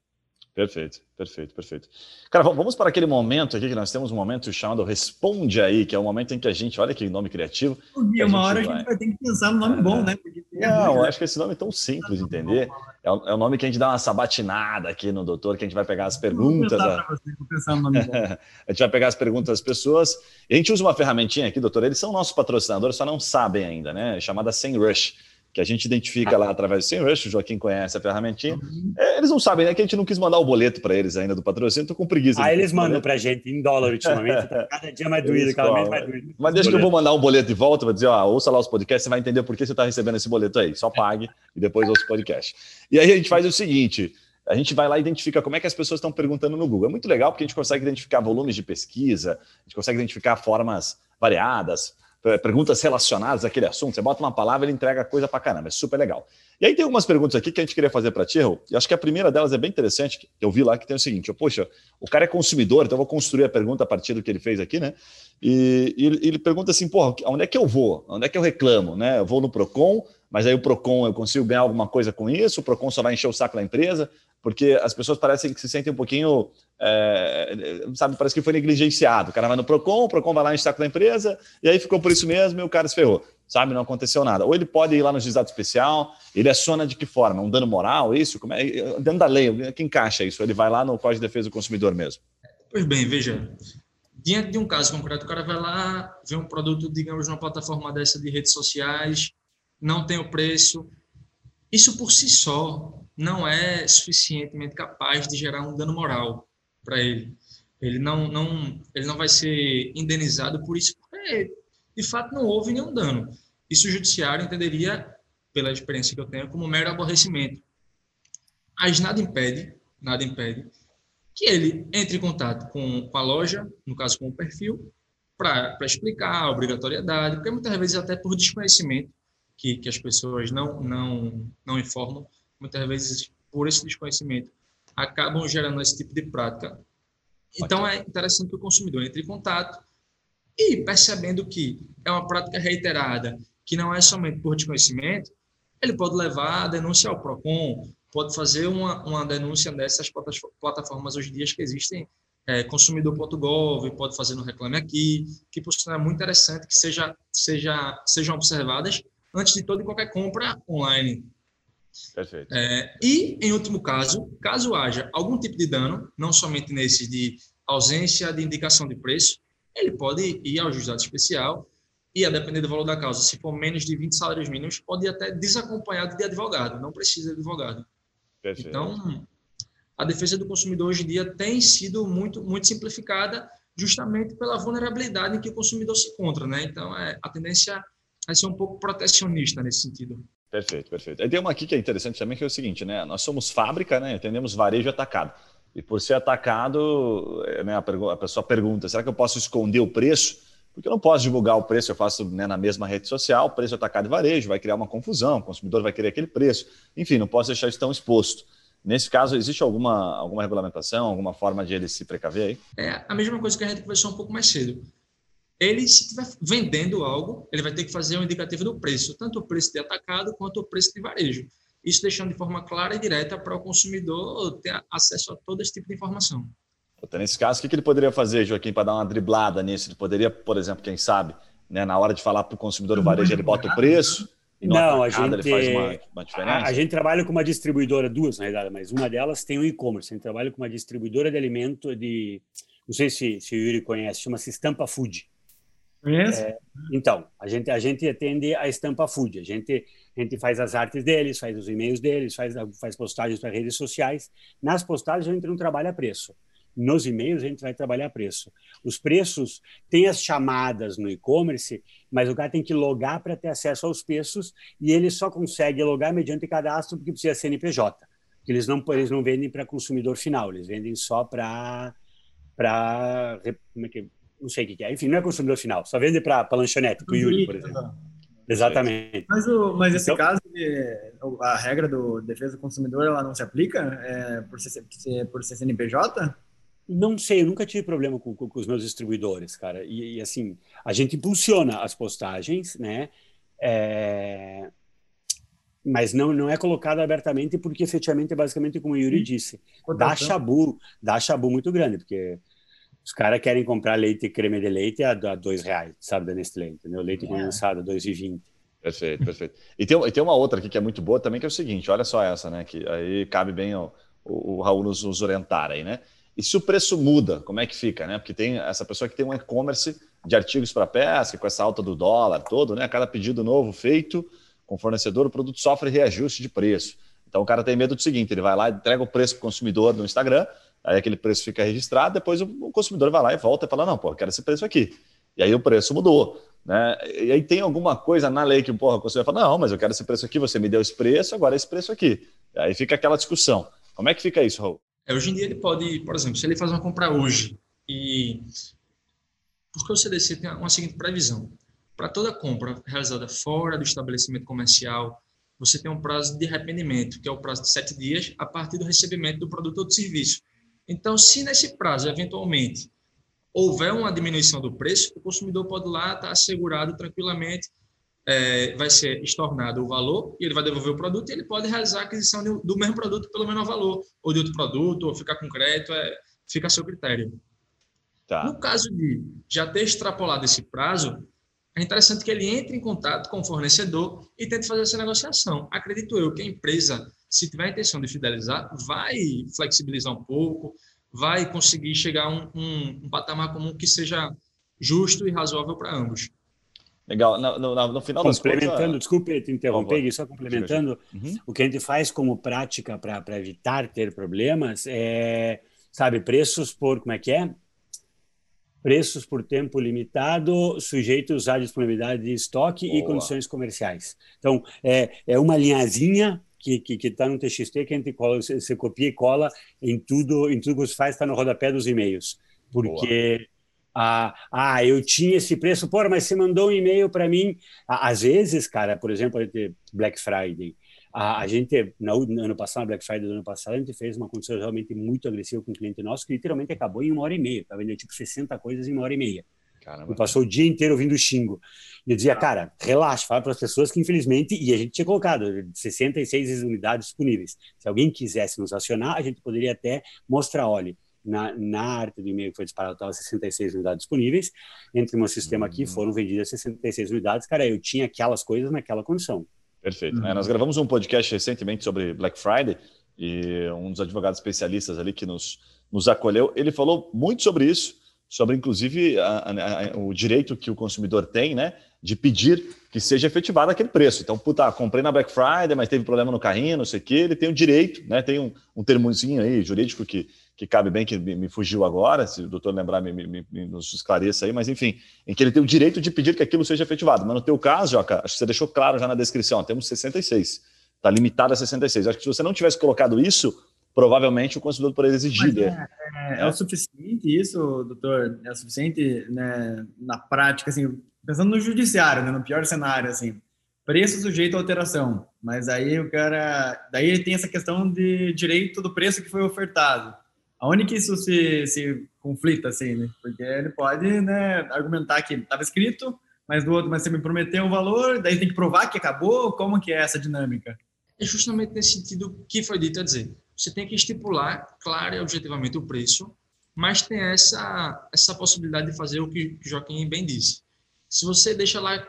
Perfeito, perfeito, perfeito. Cara, vamos para aquele momento aqui que nós temos um momento chamado Responde Aí, que é o momento em que a gente, olha que nome criativo. E uma hora vai... a gente vai ter que pensar no nome é, bom, né? Porque não, eu acho que esse nome é tão simples, entender? É o, é o, nome que a gente dá uma sabatinada aqui no doutor, que a gente vai pegar as perguntas. Vou da... você, vou pensar no nome bom. a gente vai pegar as perguntas das pessoas. E a gente usa uma ferramentinha aqui, doutor. Eles são nossos patrocinadores, só não sabem ainda, né? Chamada SEMrush que a gente identifica lá através do SEMrush, o Joaquim conhece a ferramentinha. Uhum. É, eles não sabem, né? Que a gente não quis mandar o boleto para eles ainda do patrocínio, tô com preguiça. Ah, eles mandam para a gente em dólar ultimamente, tá cada dia mais doído, cada vez mais doído. Mas deixa que eu vou mandar um boleto de volta, vou dizer, ó, ouça lá os podcasts, você vai entender por que você está recebendo esse boleto aí. Só pague e depois ouça o podcast. E aí a gente faz o seguinte, a gente vai lá e identifica como é que as pessoas estão perguntando no Google. É muito legal porque a gente consegue identificar volumes de pesquisa, a gente consegue identificar formas variadas, perguntas relacionadas àquele assunto. Você bota uma palavra, ele entrega coisa pra caramba. É super legal. E aí tem algumas perguntas aqui que a gente queria fazer para ti, Errol, e acho que a primeira delas é bem interessante, que eu vi lá que tem o seguinte: poxa, o cara é consumidor, então eu vou construir a pergunta a partir do que ele fez aqui, né? E, e ele, ele pergunta assim: porra, onde é que eu vou? Onde é que eu reclamo? Né? Eu vou no PROCON, mas aí o PROCON eu consigo ganhar alguma coisa com isso, o PROCON só vai encher o saco da empresa, porque as pessoas parecem que se sentem um pouquinho, é, sabe, parece que foi negligenciado. O cara vai no PROCON, o PROCON vai lá encher o saco da empresa, e aí ficou por isso mesmo e o cara se ferrou, sabe, não aconteceu nada. Ou ele pode ir lá no juizado especial, ele aciona de que forma? Um dano moral, isso? Como é? Dentro da lei, que encaixa isso? Ele vai lá no Código de Defesa do Consumidor mesmo? Pois bem, veja, diante de um caso concreto, o cara vai lá, vê um produto, digamos, numa plataforma dessa de redes sociais, não tem o preço. Isso por si só não é suficientemente capaz de gerar um dano moral para ele. Ele não, não, ele não vai ser indenizado por isso, porque de fato não houve nenhum dano. Isso o judiciário entenderia, pela experiência que eu tenho, como mero aborrecimento. Mas nada impede, nada impede que ele entre em contato com, com a loja, no caso com o perfil, para explicar a obrigatoriedade, porque muitas vezes até por desconhecimento que, que as pessoas não, não, não informam, muitas vezes por esse desconhecimento, acabam gerando esse tipo de prática. Então é interessante que o consumidor entre em contato e percebendo que é uma prática reiterada, que não é somente por desconhecimento, ele pode levar a denúncia ao PROCON, pode fazer uma, uma denúncia nessas plataformas hoje em dia que existem, é, consumidor.gov, pode fazer no Reclame Aqui, que por sinal é muito interessante que seja, seja, sejam observadas antes de toda e qualquer compra online. Perfeito. É, e, em último caso, caso haja algum tipo de dano, não somente nesse de ausência de indicação de preço, ele pode ir ao juizado especial e, a depender do valor da causa, se for menos de 20 salários mínimos, pode ir até desacompanhado de advogado, não precisa de advogado. Perfeito. Então, a defesa do consumidor hoje em dia tem sido muito, muito simplificada justamente pela vulnerabilidade em que o consumidor se encontra, né? Então, é, a tendência vai ser um pouco protecionista nesse sentido. Perfeito, perfeito. Aí tem uma aqui que é interessante também, que é o seguinte, né? Nós somos fábrica, né? Entendemos varejo atacado. E por ser atacado, é, né, a, pessoa pergunta: será que eu posso esconder o preço? Porque eu não posso divulgar o preço, eu faço né, na mesma rede social, preço atacado e varejo, vai criar uma confusão, o consumidor vai querer aquele preço. Enfim, não posso deixar isso tão exposto. Nesse caso, existe alguma, alguma regulamentação, alguma forma de ele se precaver aí? É a mesma coisa que a gente conversou um pouco mais cedo ele, se estiver vendendo algo, ele vai ter que fazer um indicativo do preço, tanto o preço de atacado quanto o preço de varejo. Isso deixando de forma clara e direta para o consumidor ter acesso a todo esse tipo de informação. Nesse caso, o que ele poderia fazer, Joaquim, para dar uma driblada nisso? Ele poderia, por exemplo, quem sabe, né, na hora de falar para o consumidor do varejo, ele bota o preço, E não, a gente, ele faz uma, uma diferença? A, a, gente trabalha com uma distribuidora, duas na verdade, mas uma delas tem o um e-commerce. A gente trabalha com uma distribuidora de alimento de. Não sei se, se o Yuri conhece, chama-se Estampa Food. É, então, a gente, a gente atende a Estampa Food. A gente, a gente faz as artes deles, faz os e-mails deles, faz, faz postagens para redes sociais. Nas postagens, a gente não trabalha preço nos e-mails a gente vai trabalhar preço. Os preços têm as chamadas no e-commerce, mas o cara tem que logar para ter acesso aos preços e ele só consegue logar mediante cadastro porque precisa CNPJ. Eles não eles não vendem para consumidor final, eles vendem só para para como é que não sei o que é. Enfim, não é consumidor final, só vende para lanchonete, para o Yuri, por exemplo. Exatamente. Mas, o, mas esse então, caso, a regra do defesa do consumidor, ela não se aplica é, por, ser, por ser CNPJ? Não sei, eu nunca tive problema com, com, com os meus distribuidores, cara. E, e, assim, a gente impulsiona as postagens, né? É... Mas não, não é colocado abertamente porque efetivamente é basicamente como o Yuri disse. Dá chabu, dá chabu muito grande, porque os caras querem comprar leite e creme de leite a, a dois reais, sabe, da Nestlé, entendeu? Leite é. condensado a dois e vinte. Perfeito, perfeito. E tem, e tem uma outra aqui que é muito boa também, que é o seguinte, olha só essa, né? Que aí cabe bem o, o, o Raul nos, nos orientar aí, né? E se o preço muda, como é que fica, né? Porque tem essa pessoa que tem um e-commerce de artigos para pesca, com essa alta do dólar todo, né? Cada pedido novo feito com o fornecedor, o produto sofre reajuste de preço. Então o cara tem medo do seguinte: ele vai lá, entrega o preço para o consumidor no Instagram, aí aquele preço fica registrado, depois o consumidor vai lá e volta e fala: não, pô, eu quero esse preço aqui. E aí o preço mudou. Né? E aí tem alguma coisa na lei que porra, o consumidor fala: não, mas eu quero esse preço aqui, você me deu esse preço, agora esse preço aqui. E aí fica aquela discussão. Como é que fica isso, Raul? É, hoje em dia ele pode, por exemplo, se ele faz uma compra hoje e porque o CDC tem uma seguinte previsão: para toda compra realizada fora do estabelecimento comercial, você tem um prazo de arrependimento, que é o prazo de sete dias a partir do recebimento do produto ou do serviço. Então, se nesse prazo, eventualmente, houver uma diminuição do preço, o consumidor pode lá estar assegurado tranquilamente é, vai ser estornado o valor e ele vai devolver o produto e ele pode realizar a aquisição de, do mesmo produto pelo menor valor, ou de outro produto, ou ficar com crédito, é, fica a seu critério. Tá. No caso de já ter extrapolado esse prazo, é interessante que ele entre em contato com o fornecedor e tente fazer essa negociação. Acredito eu que a empresa, se tiver a intenção de fidelizar, vai flexibilizar um pouco, vai conseguir chegar a um, um, um patamar comum que seja justo e razoável para ambos. Legal. No, no, no final Complementando, contas... desculpe te interromper, só complementando, uhum. o que a gente faz como prática para evitar ter problemas é, sabe, preços por, como é que é? Preços por tempo limitado, sujeitos à disponibilidade de estoque Boa. e condições comerciais. Então, é, é uma linhazinha que está que, que tá no TXT que a gente cola, você, você, copia e cola em tudo, em tudo que você faz, está no rodapé dos e-mails. Porque... Boa ah, ah, eu tinha esse preço, pô, mas você mandou um e-mail para mim. Às vezes, cara, por exemplo, Black Friday, a, a gente, no, no ano passado, Black Friday do ano passado, a gente fez uma condição realmente muito agressiva com um cliente nosso que literalmente acabou em uma hora e meia. Tá vendendo tipo 60 coisas em uma hora e meia. Caramba. E passou o dia inteiro ouvindo xingo. E eu dizia, cara, relaxa, fala para as pessoas que infelizmente, e a gente tinha colocado 66 unidades disponíveis. Se alguém quisesse nos acionar, a gente poderia até mostrar, olha, na, na arte do e-mail que foi disparado, estava 66 unidades disponíveis. Entre o meu sistema aqui, uhum. foram vendidas 66 unidades. Cara, eu tinha aquelas coisas naquela condição. Perfeito. Uhum. É, nós gravamos um podcast recentemente sobre Black Friday e um dos advogados especialistas ali que nos, nos acolheu, ele falou muito sobre isso, sobre inclusive a, a, o direito que o consumidor tem, né, de pedir que seja efetivado aquele preço. Então, puta, comprei na Black Friday, mas teve problema no carrinho, não sei o quê, ele tem o direito, né, tem um, um termozinho aí jurídico que que cabe bem, que me, fugiu agora, se o doutor lembrar, me, me, me, nos esclareça aí, mas enfim, em que ele tem o direito de pedir que aquilo seja efetivado. Mas no teu caso, Joca, acho que você deixou claro já na descrição, temos 66. Está limitado a 66. Acho que se você não tivesse colocado isso, provavelmente o consumidor poderia exigir. É, é, é, o suficiente isso, doutor? É o suficiente né, na prática, assim, pensando no judiciário, né, no pior cenário, assim, preço sujeito a alteração, mas aí o cara, daí ele tem essa questão de direito do preço que foi ofertado. Aonde que isso se, se conflita, assim, né? Porque ele pode né, argumentar que estava escrito, mas do outro, mas você me prometeu um valor, daí tem que provar que acabou, como que é essa dinâmica? É justamente nesse sentido que foi dito a dizer. Você tem que estipular, claro e objetivamente, o preço, mas tem essa, essa possibilidade de fazer o que Joaquim bem disse. Se você deixa lá,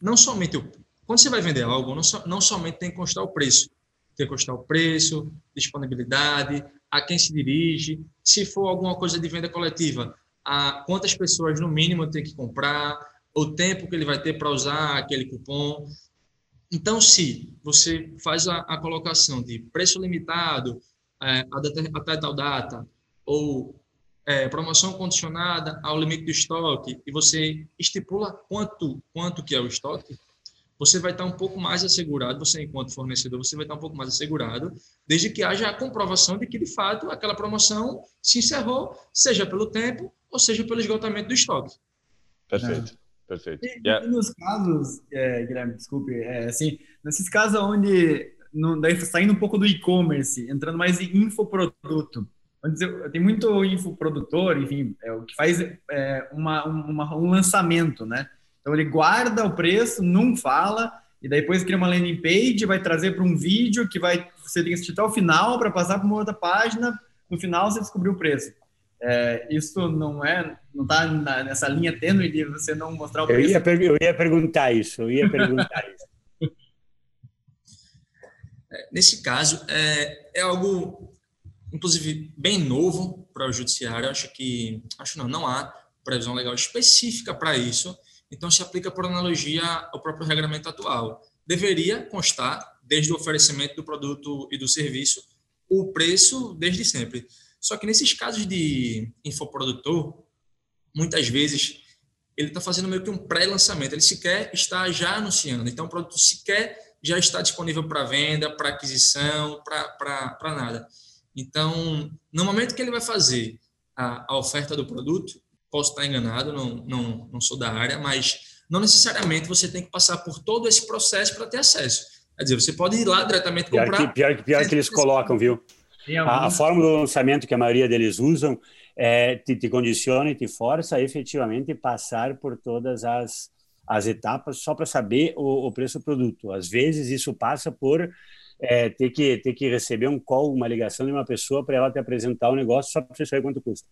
não somente o quando você vai vender algo, não, so, não somente tem que constar o preço, tem que constar o preço, disponibilidade, a quem se dirige, se for alguma coisa de venda coletiva, a quantas pessoas no mínimo tem que comprar, o tempo que ele vai ter para usar aquele cupom. Então, se você faz a, a colocação de preço limitado é, até tal data, ou é, promoção condicionada ao limite do estoque, e você estipula quanto, quanto que é o estoque, você vai estar um pouco mais assegurado, você enquanto fornecedor, você vai estar um pouco mais assegurado, desde que haja a comprovação de que, de fato, aquela promoção se encerrou, seja pelo tempo ou seja pelo esgotamento do estoque. Perfeito. É. Perfeito. E, yeah. e nos casos, é, Guilherme, desculpe, é, assim, nesses casos onde, no, daí saindo um pouco do e-commerce, entrando mais em infoproduto, tem muito infoprodutor, enfim, é, o que faz é, uma, uma, um lançamento, né? Então ele guarda o preço, não fala, e depois cria uma landing page, vai trazer para um vídeo que vai você tem que assistir até o final para passar para uma outra página, no final você descobriu o preço. É, isso não é, não está nessa linha tênue de você não mostrar o preço. Eu ia, eu ia perguntar isso, eu ia perguntar isso. É, nesse caso, é, é algo, inclusive, bem novo para o judiciário. Acho que, acho não, não há previsão legal específica para isso. Então, se aplica por analogia ao próprio regulamento atual. Deveria constar, desde o oferecimento do produto e do serviço, o preço desde sempre. Só que nesses casos de infoprodutor, muitas vezes ele está fazendo meio que um pré-lançamento, ele sequer está já anunciando, então o produto sequer já está disponível para venda, para aquisição, para nada. Então, no momento que ele vai fazer a, a, oferta do produto, posso estar enganado, não, não, não sou da área, mas não necessariamente você tem que passar por todo esse processo para ter acesso. Quer dizer, você pode ir lá diretamente comprar. Pior que, pior, pior que eles colocam, viu? A, a, forma do lançamento que a maioria deles usam é, te, te condiciona e te força a efetivamente passar por todas as, as etapas só para saber o, o, preço do produto. Às vezes isso passa por é, ter, que, ter que receber um call, uma ligação de uma pessoa para ela te apresentar o negócio só para você saber quanto custa.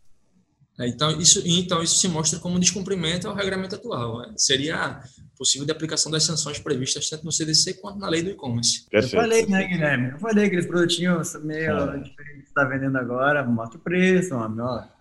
É, então isso, então, isso se mostra como um descumprimento ao regulamento atual. É, seria possível de aplicação das sanções previstas tanto no CDC quanto na lei do e-commerce. Eu falei, né, Guilherme? Eu falei aqueles produtinhos meio é. diferentes que você está vendendo agora, mostra o preço, mano.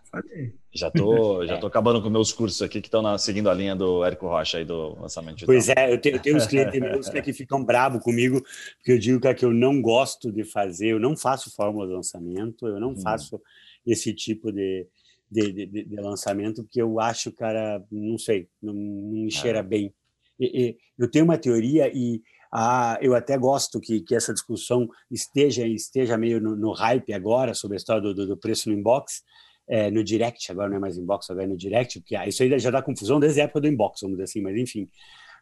Já tô, já tô acabando com meus cursos aqui que estão seguindo a linha do Érico Rocha aí do lançamento digital. Pois é, eu tenho, eu tenho uns clientes meus que ficam bravos comigo, porque eu digo que eu não gosto de fazer, eu não faço fórmula de lançamento, eu não hum. faço esse tipo de, de, de, de, lançamento, porque eu acho, cara, não sei, não, não me cheira é. bem. E, e, eu tenho uma teoria e ah, eu até gosto que, que essa discussão esteja esteja meio no, no hype agora sobre a história do, do, do preço no inbox, é, no direct, agora não é mais inbox, agora é no direct, porque ah, isso aí já dá confusão desde a época do inbox, vamos dizer assim, mas enfim.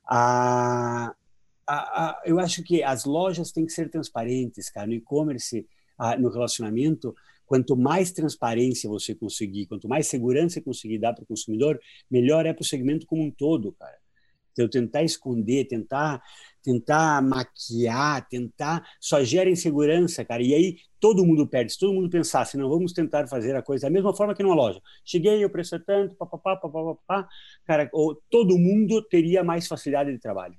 Ah, ah, eu acho que as lojas têm que ser transparentes, cara, no e-commerce, no relacionamento, Quanto mais transparência você conseguir, quanto mais segurança você conseguir dar para o consumidor, melhor é para o segmento como um todo, cara. Então, tentar esconder, tentar tentar maquiar, tentar, só gera insegurança, cara. E aí todo mundo perde. Se todo mundo pensasse, não, vamos tentar fazer a coisa da mesma forma que numa loja. Cheguei, o preço é tanto, papapá, papapá, cara, ou, todo mundo teria mais facilidade de trabalho.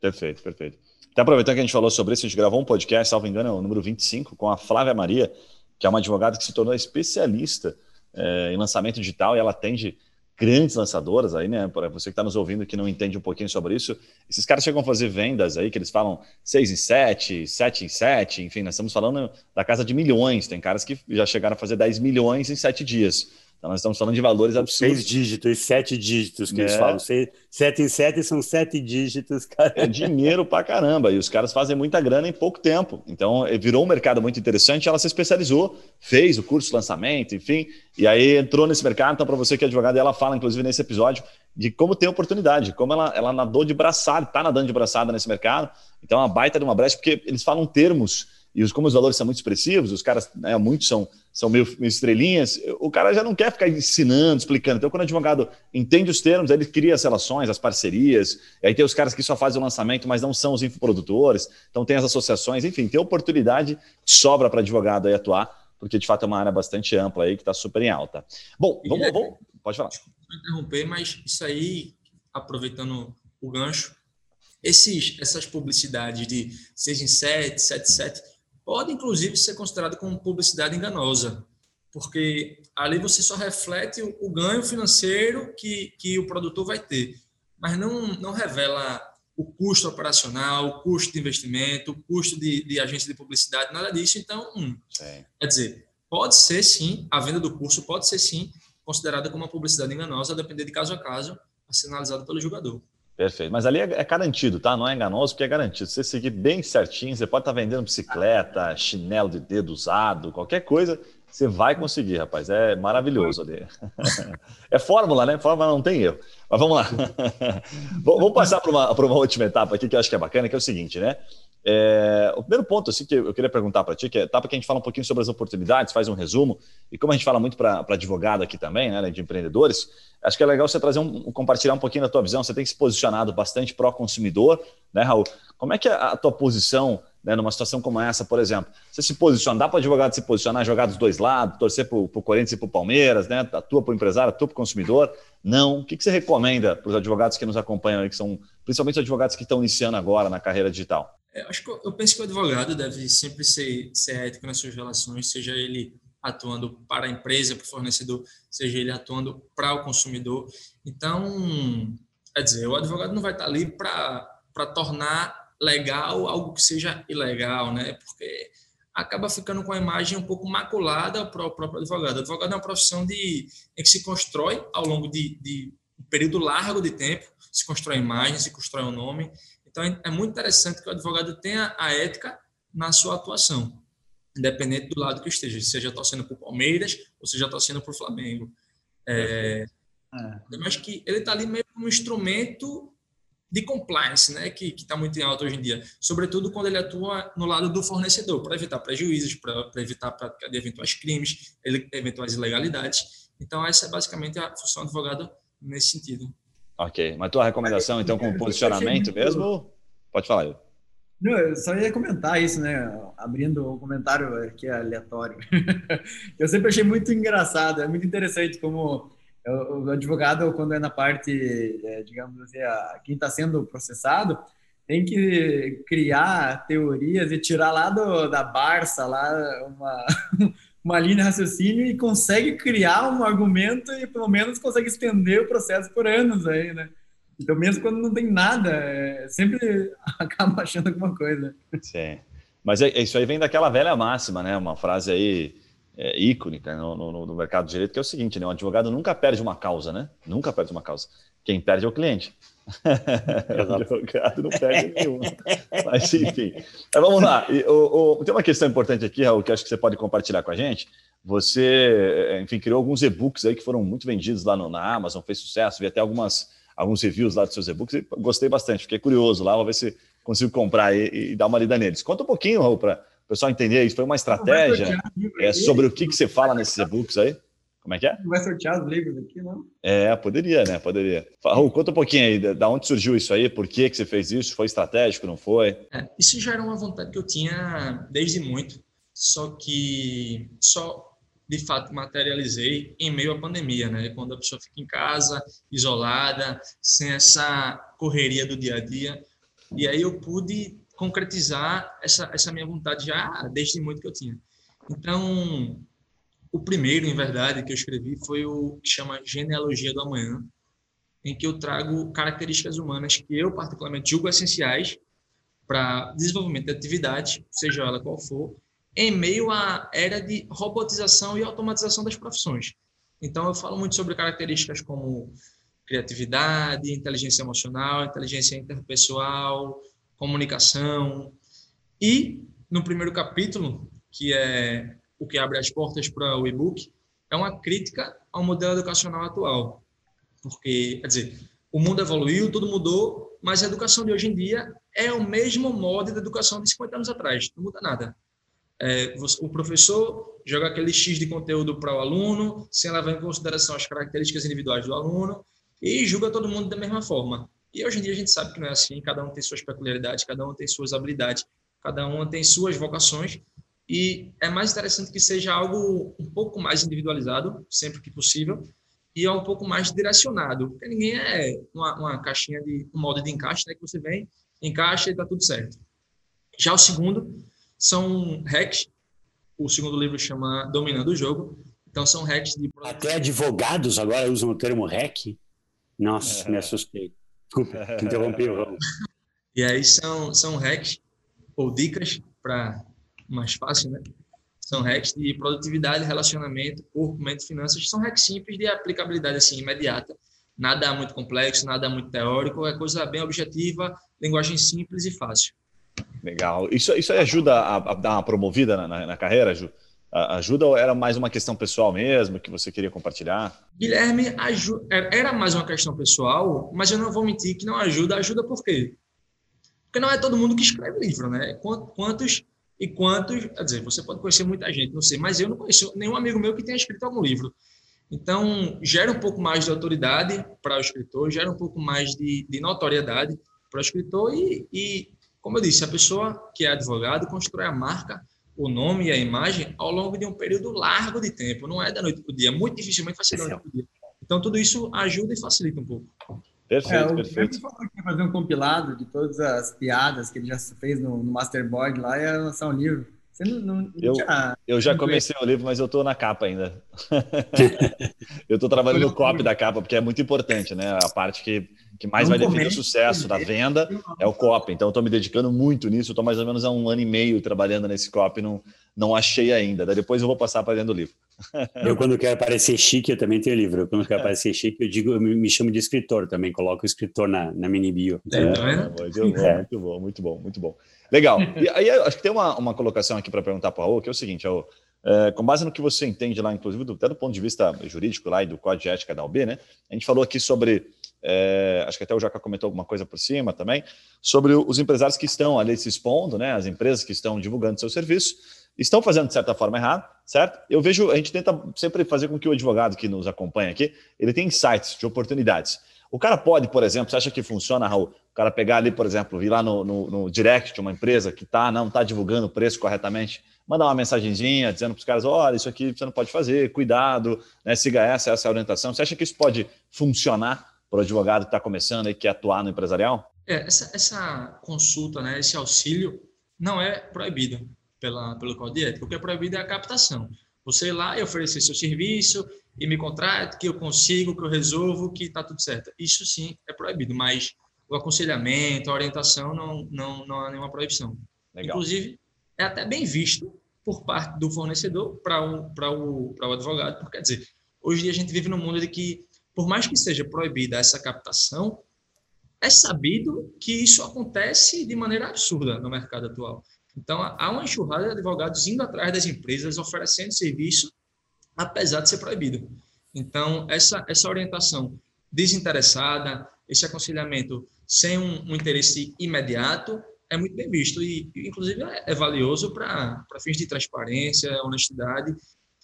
Perfeito, perfeito. Até aproveitando que a gente falou sobre isso, a gente gravou um podcast, salvo engano, é o número 25, com a Flávia Maria, que é uma advogada que se tornou especialista é, em lançamento digital e ela atende grandes lançadoras aí, né? Para você que está nos ouvindo que não entende um pouquinho sobre isso, esses caras chegam a fazer vendas aí que eles falam 6 em 7, 7 em 7, enfim, nós estamos falando da casa de milhões. Tem caras que já chegaram a fazer 10 milhões em 7 dias. Então, nós estamos falando de valores absurdos. Seis dígitos, sete dígitos que é. eles falam. Seis, sete em sete são sete dígitos, cara. É dinheiro pra caramba. E os caras fazem muita grana em pouco tempo. Então, eh, virou um mercado muito interessante. Ela se especializou, fez o curso de lançamento, enfim. E aí entrou nesse mercado. Então, para você que é advogado, ela fala, inclusive, nesse episódio, de como tem oportunidade, como ela, ela nadou de braçada, está nadando de braçada nesse mercado. Então, é uma baita de uma brecha, porque eles falam termos e como os valores são muito expressivos, os caras, né, muitos são, são meio, meio, estrelinhas, o cara já não quer ficar ensinando, explicando. Então, quando o advogado entende os termos, ele cria as relações, as parcerias, e aí tem os caras que só fazem o lançamento, mas não são os infoprodutores, então tem as associações, enfim, tem oportunidade sobra para advogado aí atuar, porque de fato é uma área bastante ampla aí que está super em alta. Bom, vamos, vamos, pode falar. Desculpa interromper, mas isso aí, aproveitando o gancho, esses, essas publicidades de 6 em 7, 7 7, pode inclusive ser considerado como publicidade enganosa, porque ali você só reflete o, o ganho financeiro que, que o produtor vai ter, mas não, não revela o custo operacional, o custo de investimento, o custo de, de agência de publicidade, nada disso. Então, hum, quer dizer, pode ser sim, a venda do curso pode ser sim considerada como uma publicidade enganosa, a depender de caso a caso, a ser analisado pelo jogador. Perfeito. Mas ali é, é, garantido, tá? Não é enganoso, porque é garantido. Se você seguir bem certinho, você pode estar tá vendendo bicicleta, chinelo de dedo usado, qualquer coisa, você vai conseguir, rapaz. É maravilhoso ali. É fórmula, né? Fórmula não tem erro. Mas vamos lá. vamos passar para uma, uma última etapa aqui que eu acho que é bacana, que é o seguinte, né? É, o primeiro ponto assim, que eu queria perguntar para ti, que é a etapa que a gente fala um pouquinho sobre as oportunidades, faz um resumo, e como a gente fala muito para advogado aqui também, né, de empreendedores, acho que é legal você trazer um, compartilhar um pouquinho da tua visão. Você tem se posicionado bastante pró-consumidor, né, Raul? Como é que é a tua posição né, numa situação como essa, por exemplo? Você se posiciona, dá para advogado se posicionar, jogar dos dois lados, torcer para o Corinthians e para o Palmeiras, né? Atua para o empresário, atua para o consumidor? Não. O que, que você recomenda para os advogados que nos acompanham aí, que são principalmente os advogados que estão iniciando agora na carreira digital? É, acho que eu penso que o advogado deve sempre ser, ser ético nas suas relações, seja ele atuando para a empresa, para o fornecedor, seja ele atuando para o consumidor. Então, quer dizer, o advogado não vai estar ali para tornar legal algo que seja ilegal, né? Porque acaba ficando com a imagem um pouco maculada para o próprio advogado. O advogado é uma profissão de, em que se constrói ao longo de, de um período largo de tempo, se constrói a imagem, se constrói o um nome, então, é muito interessante que o advogado tenha a ética na sua atuação, independente do lado que esteja, seja torcendo para o Palmeiras ou seja torcendo para o Flamengo. É, é. Mas que ele está ali meio como um instrumento de compliance, né, que está muito em alta hoje em dia, sobretudo quando ele atua no lado do fornecedor, para evitar prejuízos, para evitar a prática de eventuais crimes, eventuais ilegalidades. Então, essa é basicamente a função do advogado nesse sentido. Ok. Mas tua recomendação, então, como posicionamento mesmo? Pode falar, eu. Não, eu só ia comentar isso, né? Abrindo o comentário aqui aleatório. eu sempre achei muito engraçado, é muito interessante como o advogado, quando é na parte, é, digamos assim, quem está sendo processado, tem que criar teorias e tirar lá do, da Barça lá uma, uma linha de raciocínio e consegue criar um argumento e pelo menos consegue estender o processo por anos aí, né? Então, mesmo quando não tem nada, é, sempre acaba achando alguma coisa. Sim. Mas é, isso aí vem daquela velha máxima, né? Uma frase aí é, icônica no, no, no, mercado de direito, que é o seguinte, né? Um advogado nunca perde uma causa, né? Nunca perde uma causa. Quem perde é o cliente. advogado não perde nenhuma. Mas, enfim. Mas vamos lá. E, o, o, tem uma questão importante aqui, Raul, que acho que você pode compartilhar com a gente. Você, enfim, criou alguns e-books aí que foram muito vendidos lá no, na Amazon, fez sucesso, vi até algumas, alguns reviews lá dos seus e-books e gostei bastante, fiquei curioso lá, vou ver se consigo comprar e, e dar uma lida neles. Conta um pouquinho, Raul, para o pessoal entender isso. Foi uma estratégia é, sobre o que, que você fala nesses e-books aí? Como é que é? Não vai sortear os livros aqui, não? É, poderia, né? Poderia. Raul, conta um pouquinho aí, da onde surgiu isso aí, por que, que você fez isso? Foi estratégico, não foi? É, isso já era uma vontade que eu tinha desde muito, só que só de fato materializei em meio à pandemia, né? Quando a pessoa fica em casa, isolada, sem essa correria do dia a dia. E aí eu pude concretizar essa, essa minha vontade já desde muito que eu tinha. Então, o primeiro, em verdade, que eu escrevi foi o que chama Genealogia do Amanhã, em que eu trago características humanas que eu particularmente julgo essenciais para desenvolvimento de atividade, seja ela qual for, em meio à era de robotização e automatização das profissões. Então, eu falo muito sobre características como criatividade, inteligência emocional, inteligência interpessoal, comunicação. E, no primeiro capítulo, que é o que abre as portas para o e-book, é uma crítica ao modelo educacional atual. Porque, quer dizer, o mundo evoluiu, tudo mudou, mas a educação de hoje em dia é o mesmo modo da educação de 50 anos atrás, não muda nada. É, o professor joga aquele X de conteúdo para o aluno, sem levar em consideração as características individuais do aluno, e julga todo mundo da mesma forma. E hoje em dia a gente sabe que não é assim, cada um tem suas peculiaridades, cada um tem suas habilidades, cada um tem suas vocações, e é mais interessante que seja algo um pouco mais individualizado, sempre que possível, e é um pouco mais direcionado, porque ninguém é uma, uma caixinha de um molde de encaixe, né, que você vem encaixa e está tudo certo. Já o segundo são hacks. O segundo livro chama Dominando o Jogo. Então são hacks de. Até advogados agora usam o termo hack? Nossa, é. me assustei. Desculpa, interrompi o E aí são, são hacks ou dicas para mais fácil, né? São hacks de produtividade, relacionamento, corpo, mente, finanças. São hacks simples de aplicabilidade assim imediata. Nada muito complexo, nada muito teórico. É coisa bem objetiva, linguagem simples e fácil. Legal. Isso, isso ajuda a, a dar uma promovida na, na, na carreira, Ju? ajuda ou era mais uma questão pessoal mesmo que você queria compartilhar? Guilherme, é, era mais uma questão pessoal, mas eu não vou mentir que não ajuda. Ajuda por quê? Porque não é todo mundo que escreve livro, né? Quantos e quantos, quer dizer, você pode conhecer muita gente, não sei, mas eu não conheço nenhum amigo meu que tenha escrito algum livro. Então, gera um pouco mais de autoridade para o escritor, gera um pouco mais de, de notoriedade para o escritor e, e, como eu disse, a pessoa que é advogado constrói a marca o nome e a imagem ao longo de um período largo de tempo, não é da noite para o dia, muito dificilmente vai ser da noite para o dia. Então, tudo isso ajuda e facilita um pouco. Perfeito, é, perfeito. falou que ia fazer um compilado de todas as piadas que ele já fez no, no Masterboard lá e ia lançar um livro. Você não, não, não eu, tinha... eu já comecei o livro, mas eu estou na capa ainda. eu estou trabalhando no copy da capa, porque é muito importante, né? A parte que que mais vai definir o sucesso da venda é o copy. Então, estou me dedicando muito nisso. Estou mais ou menos há um ano e meio trabalhando nesse copy. Não, não achei ainda. Daí depois eu vou passar para dentro do livro. eu, quando quero parecer chique, eu também tenho livro. Eu, quando quero parecer chique, eu digo, eu me, chamo de escritor também. Coloco o escritor na, na mini bio. É, é, muito, bom, muito bom, muito bom, muito bom. Legal. E aí, acho que tem uma, uma colocação aqui para perguntar para o Raul, que é o seguinte, Raul. É, com base no que você entende lá, inclusive, do, até do ponto de vista jurídico lá e do código de ética da UB, né? A gente falou aqui sobre é, acho que até o Jaca comentou alguma coisa por cima também, sobre os empresários que estão ali se expondo, né, as empresas que estão divulgando seu serviço, estão fazendo de certa forma errado, certo? Eu vejo, a gente tenta sempre fazer com que o advogado que nos acompanha aqui, ele tenha insights de oportunidades. O cara pode, por exemplo, você acha que funciona, Raul? O cara pegar ali, por exemplo, ir lá no, no, no direct de uma empresa que tá, não está divulgando o preço corretamente, mandar uma mensagenzinha dizendo para os caras: olha, isso aqui você não pode fazer, cuidado, né, siga essa, essa é a orientação. Você acha que isso pode funcionar para o advogado que está começando e quer atuar no empresarial? É, essa, essa consulta, né, esse auxílio, não é proibido pela, pelo Código de Ética. O que é proibido é a captação. Você ir lá e oferecer seu serviço e me contrate, que eu consigo, que eu resolvo, que está tudo certo. Isso sim é proibido, mas o aconselhamento, a orientação, não, não, não há nenhuma proibição. Legal. Inclusive, é até bem visto por parte do fornecedor para o, o, o advogado, porque quer dizer, hoje em dia a gente vive num mundo de que por mais que seja proibida essa captação, é sabido que isso acontece de maneira absurda no mercado atual. Então, há uma enxurrada de advogados indo atrás das empresas, oferecendo serviço, apesar de ser proibido. Então, essa, essa orientação desinteressada, esse aconselhamento sem um, um interesse imediato, é muito bem visto e, inclusive, é, é valioso para fins de transparência, honestidade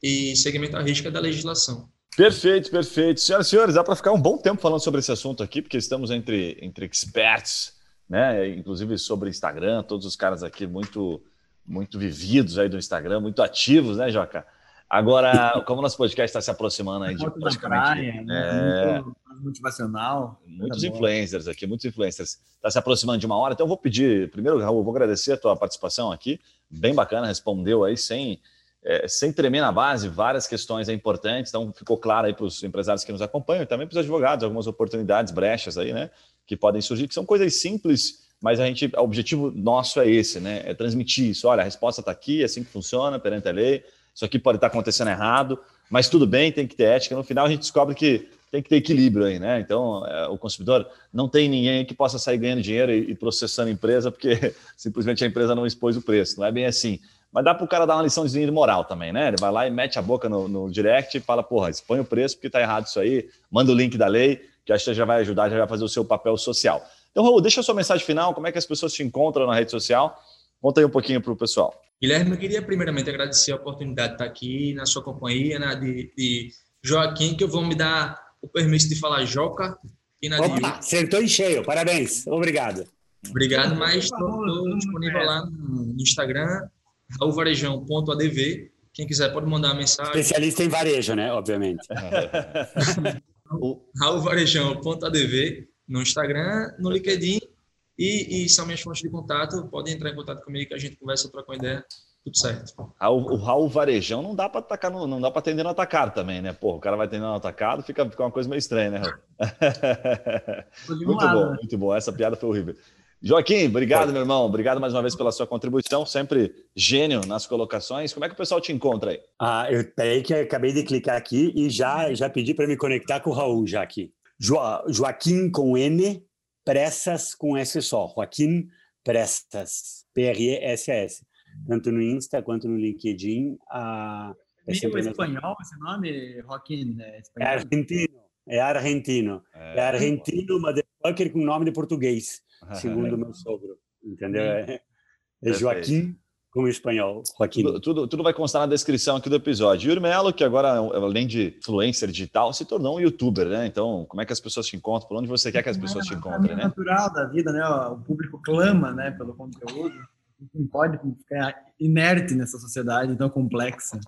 e segmentar a risca da legislação. Perfeito, perfeito. Senhoras e senhores, dá para ficar um bom tempo falando sobre esse assunto aqui, porque estamos entre, entre experts, né? Inclusive sobre Instagram, todos os caras aqui muito, muito vividos aí do Instagram, muito ativos, né, Joca? Agora, como nosso podcast está se aproximando aí de praticamente... Praia, né? é, motivacional. Muitos influencers aqui, muitos influencers. Está se aproximando de uma hora, então eu vou pedir, primeiro, Raul, vou agradecer a tua participação aqui, bem bacana, respondeu aí sem é, sem tremer na base, várias questões importantes. Então, ficou claro aí para os empresários que nos acompanham e também para os advogados, algumas oportunidades, brechas aí, né? Que podem surgir, que são coisas simples, mas a gente, o objetivo nosso é esse, né? É transmitir isso. Olha, a resposta está aqui, é assim que funciona, perante a lei. Isso aqui pode estar acontecendo errado, mas tudo bem, tem que ter ética. No final, a gente descobre que tem que ter equilíbrio aí, né? Então, é, o consumidor não tem ninguém que possa sair ganhando dinheiro e processando a empresa porque simplesmente a empresa não expôs o preço. Não é bem assim. Mas dá para o cara dar uma liçãozinha de moral também, né? Ele vai lá e mete a boca no, no direct e fala, porra, expõe o preço porque está errado isso aí, manda o link da lei, que acho que já vai ajudar, já vai fazer o seu papel social. Então, Raul, deixa a sua mensagem final, como é que as pessoas te encontram na rede social? Conta aí um pouquinho para o pessoal. Guilherme, eu queria primeiramente agradecer a oportunidade de estar aqui na sua companhia, né, de, de Joaquim, que eu vou me dar o permisso de falar Joca. E na Opa, de... acertou em cheio, parabéns, obrigado. Obrigado, mas estou disponível lá no Instagram, raulvarejão.adv. Quem quiser pode mandar uma mensagem. Especialista em varejo, né? Obviamente. raulvarejão.adv no Instagram, no LinkedIn E, e são minhas fontes de contato. Podem entrar em contato comigo que a gente conversa, troca uma ideia. Tudo certo. O, o Raul Varejão não dá para atacar, no, não dá para atender no atacado também, né? Pô, o cara vai atender no atacado, fica, fica uma coisa meio estranha, né, Raul? muito bom, né? muito bom. Essa piada foi horrível. Joaquim, obrigado, meu irmão. Obrigado mais uma vez pela sua contribuição. Sempre gênio nas colocações. Como é que o pessoal te encontra aí? Ah, eu peraí que eu acabei de clicar aqui e já, já pedi para me conectar com o Raul já aqui. Jo, Joaquim com N, Pressas com S só. Joaquim Pressas. P-R-E-S-S. Tanto no Insta quanto no LinkedIn. Ah, é Meio espanhol esse nome, Joaquim? É, é argentino. É argentino. É, é argentino, motherfucker com nome de português segundo meu sogro, entendeu? É, é Joaquim como espanhol, Joaquim. Tudo, tudo, tudo, vai constar na descrição aqui do episódio. Yuri Melo, que agora, além de influencer digital, se tornou um youtuber, né? Então, como é que as pessoas te encontram? Por onde você quer que as pessoas é, te encontrem, é né? natural da vida, né? O público clama, né, pelo conteúdo. Não pode ficar inerte nessa sociedade tão complexa.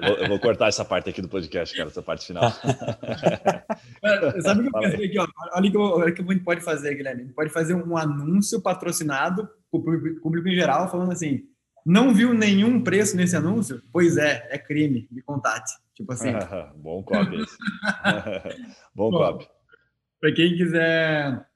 Eu vou, eu vou, cortar essa parte aqui do podcast, cara, essa parte final. Sabe o que eu pensei aqui? Ó? Olha o que, a gente pode fazer, Guilherme. A gente pode fazer um anúncio patrocinado para o público em geral, falando assim: não viu nenhum preço nesse anúncio? Pois é, é crime, me contate. Tipo assim. Bom copy. Bom, Bom copy. Para quem quiser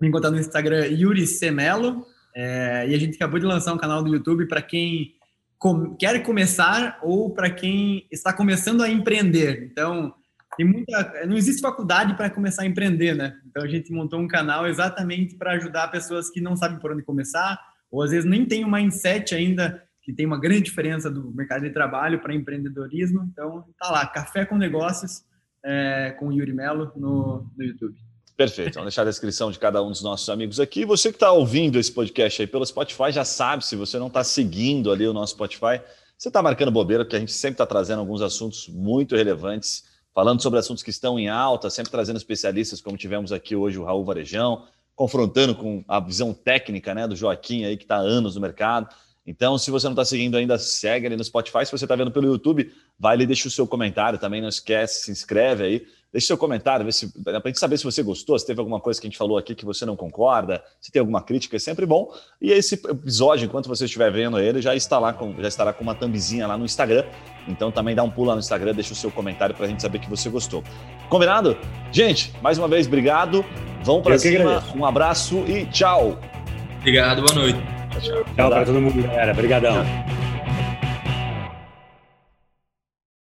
me encontrar no Instagram, Yuri Semelo. É, e a gente acabou de lançar um canal do YouTube para quem com, quer começar ou para quem está começando a empreender. Então, tem muita, não existe faculdade para começar a empreender, né? Então a gente montou um canal exatamente para ajudar pessoas que não sabem por onde começar, ou às vezes nem tem um mindset ainda que tem uma grande diferença do mercado de trabalho para empreendedorismo. Então tá lá, Café com Negócios é, com Yuri Melo no, no YouTube. Perfeito. Vamos deixar a descrição de cada um dos nossos amigos aqui. Você que está ouvindo esse podcast aí pelo Spotify já sabe, se você não está seguindo ali o nosso Spotify, você está marcando bobeira, porque a gente sempre está trazendo alguns assuntos muito relevantes, falando sobre assuntos que estão em alta, sempre trazendo especialistas, como tivemos aqui hoje o Raul Varejão, confrontando com a visão técnica né, do Joaquim aí, que está há anos no mercado. Então, se você não está seguindo ainda, segue ali no Spotify. Se você está vendo pelo YouTube, vai ali, deixa o seu comentário também, não esquece, se inscreve aí Deixe seu comentário, para a gente saber se você gostou, se teve alguma coisa que a gente falou aqui que você não concorda, se tem alguma crítica, é sempre bom. E esse episódio, enquanto você estiver vendo ele, já, está lá com, já estará com uma thumbzinha lá no Instagram. Então também dá um pulo lá no Instagram, deixa o seu comentário para a gente saber que você gostou. Combinado? Gente, mais uma vez, obrigado. Vamos para cima. Um abraço e tchau. Obrigado, boa noite. Tchau, tchau. Para todo mundo, galera. Obrigadão. Tchau.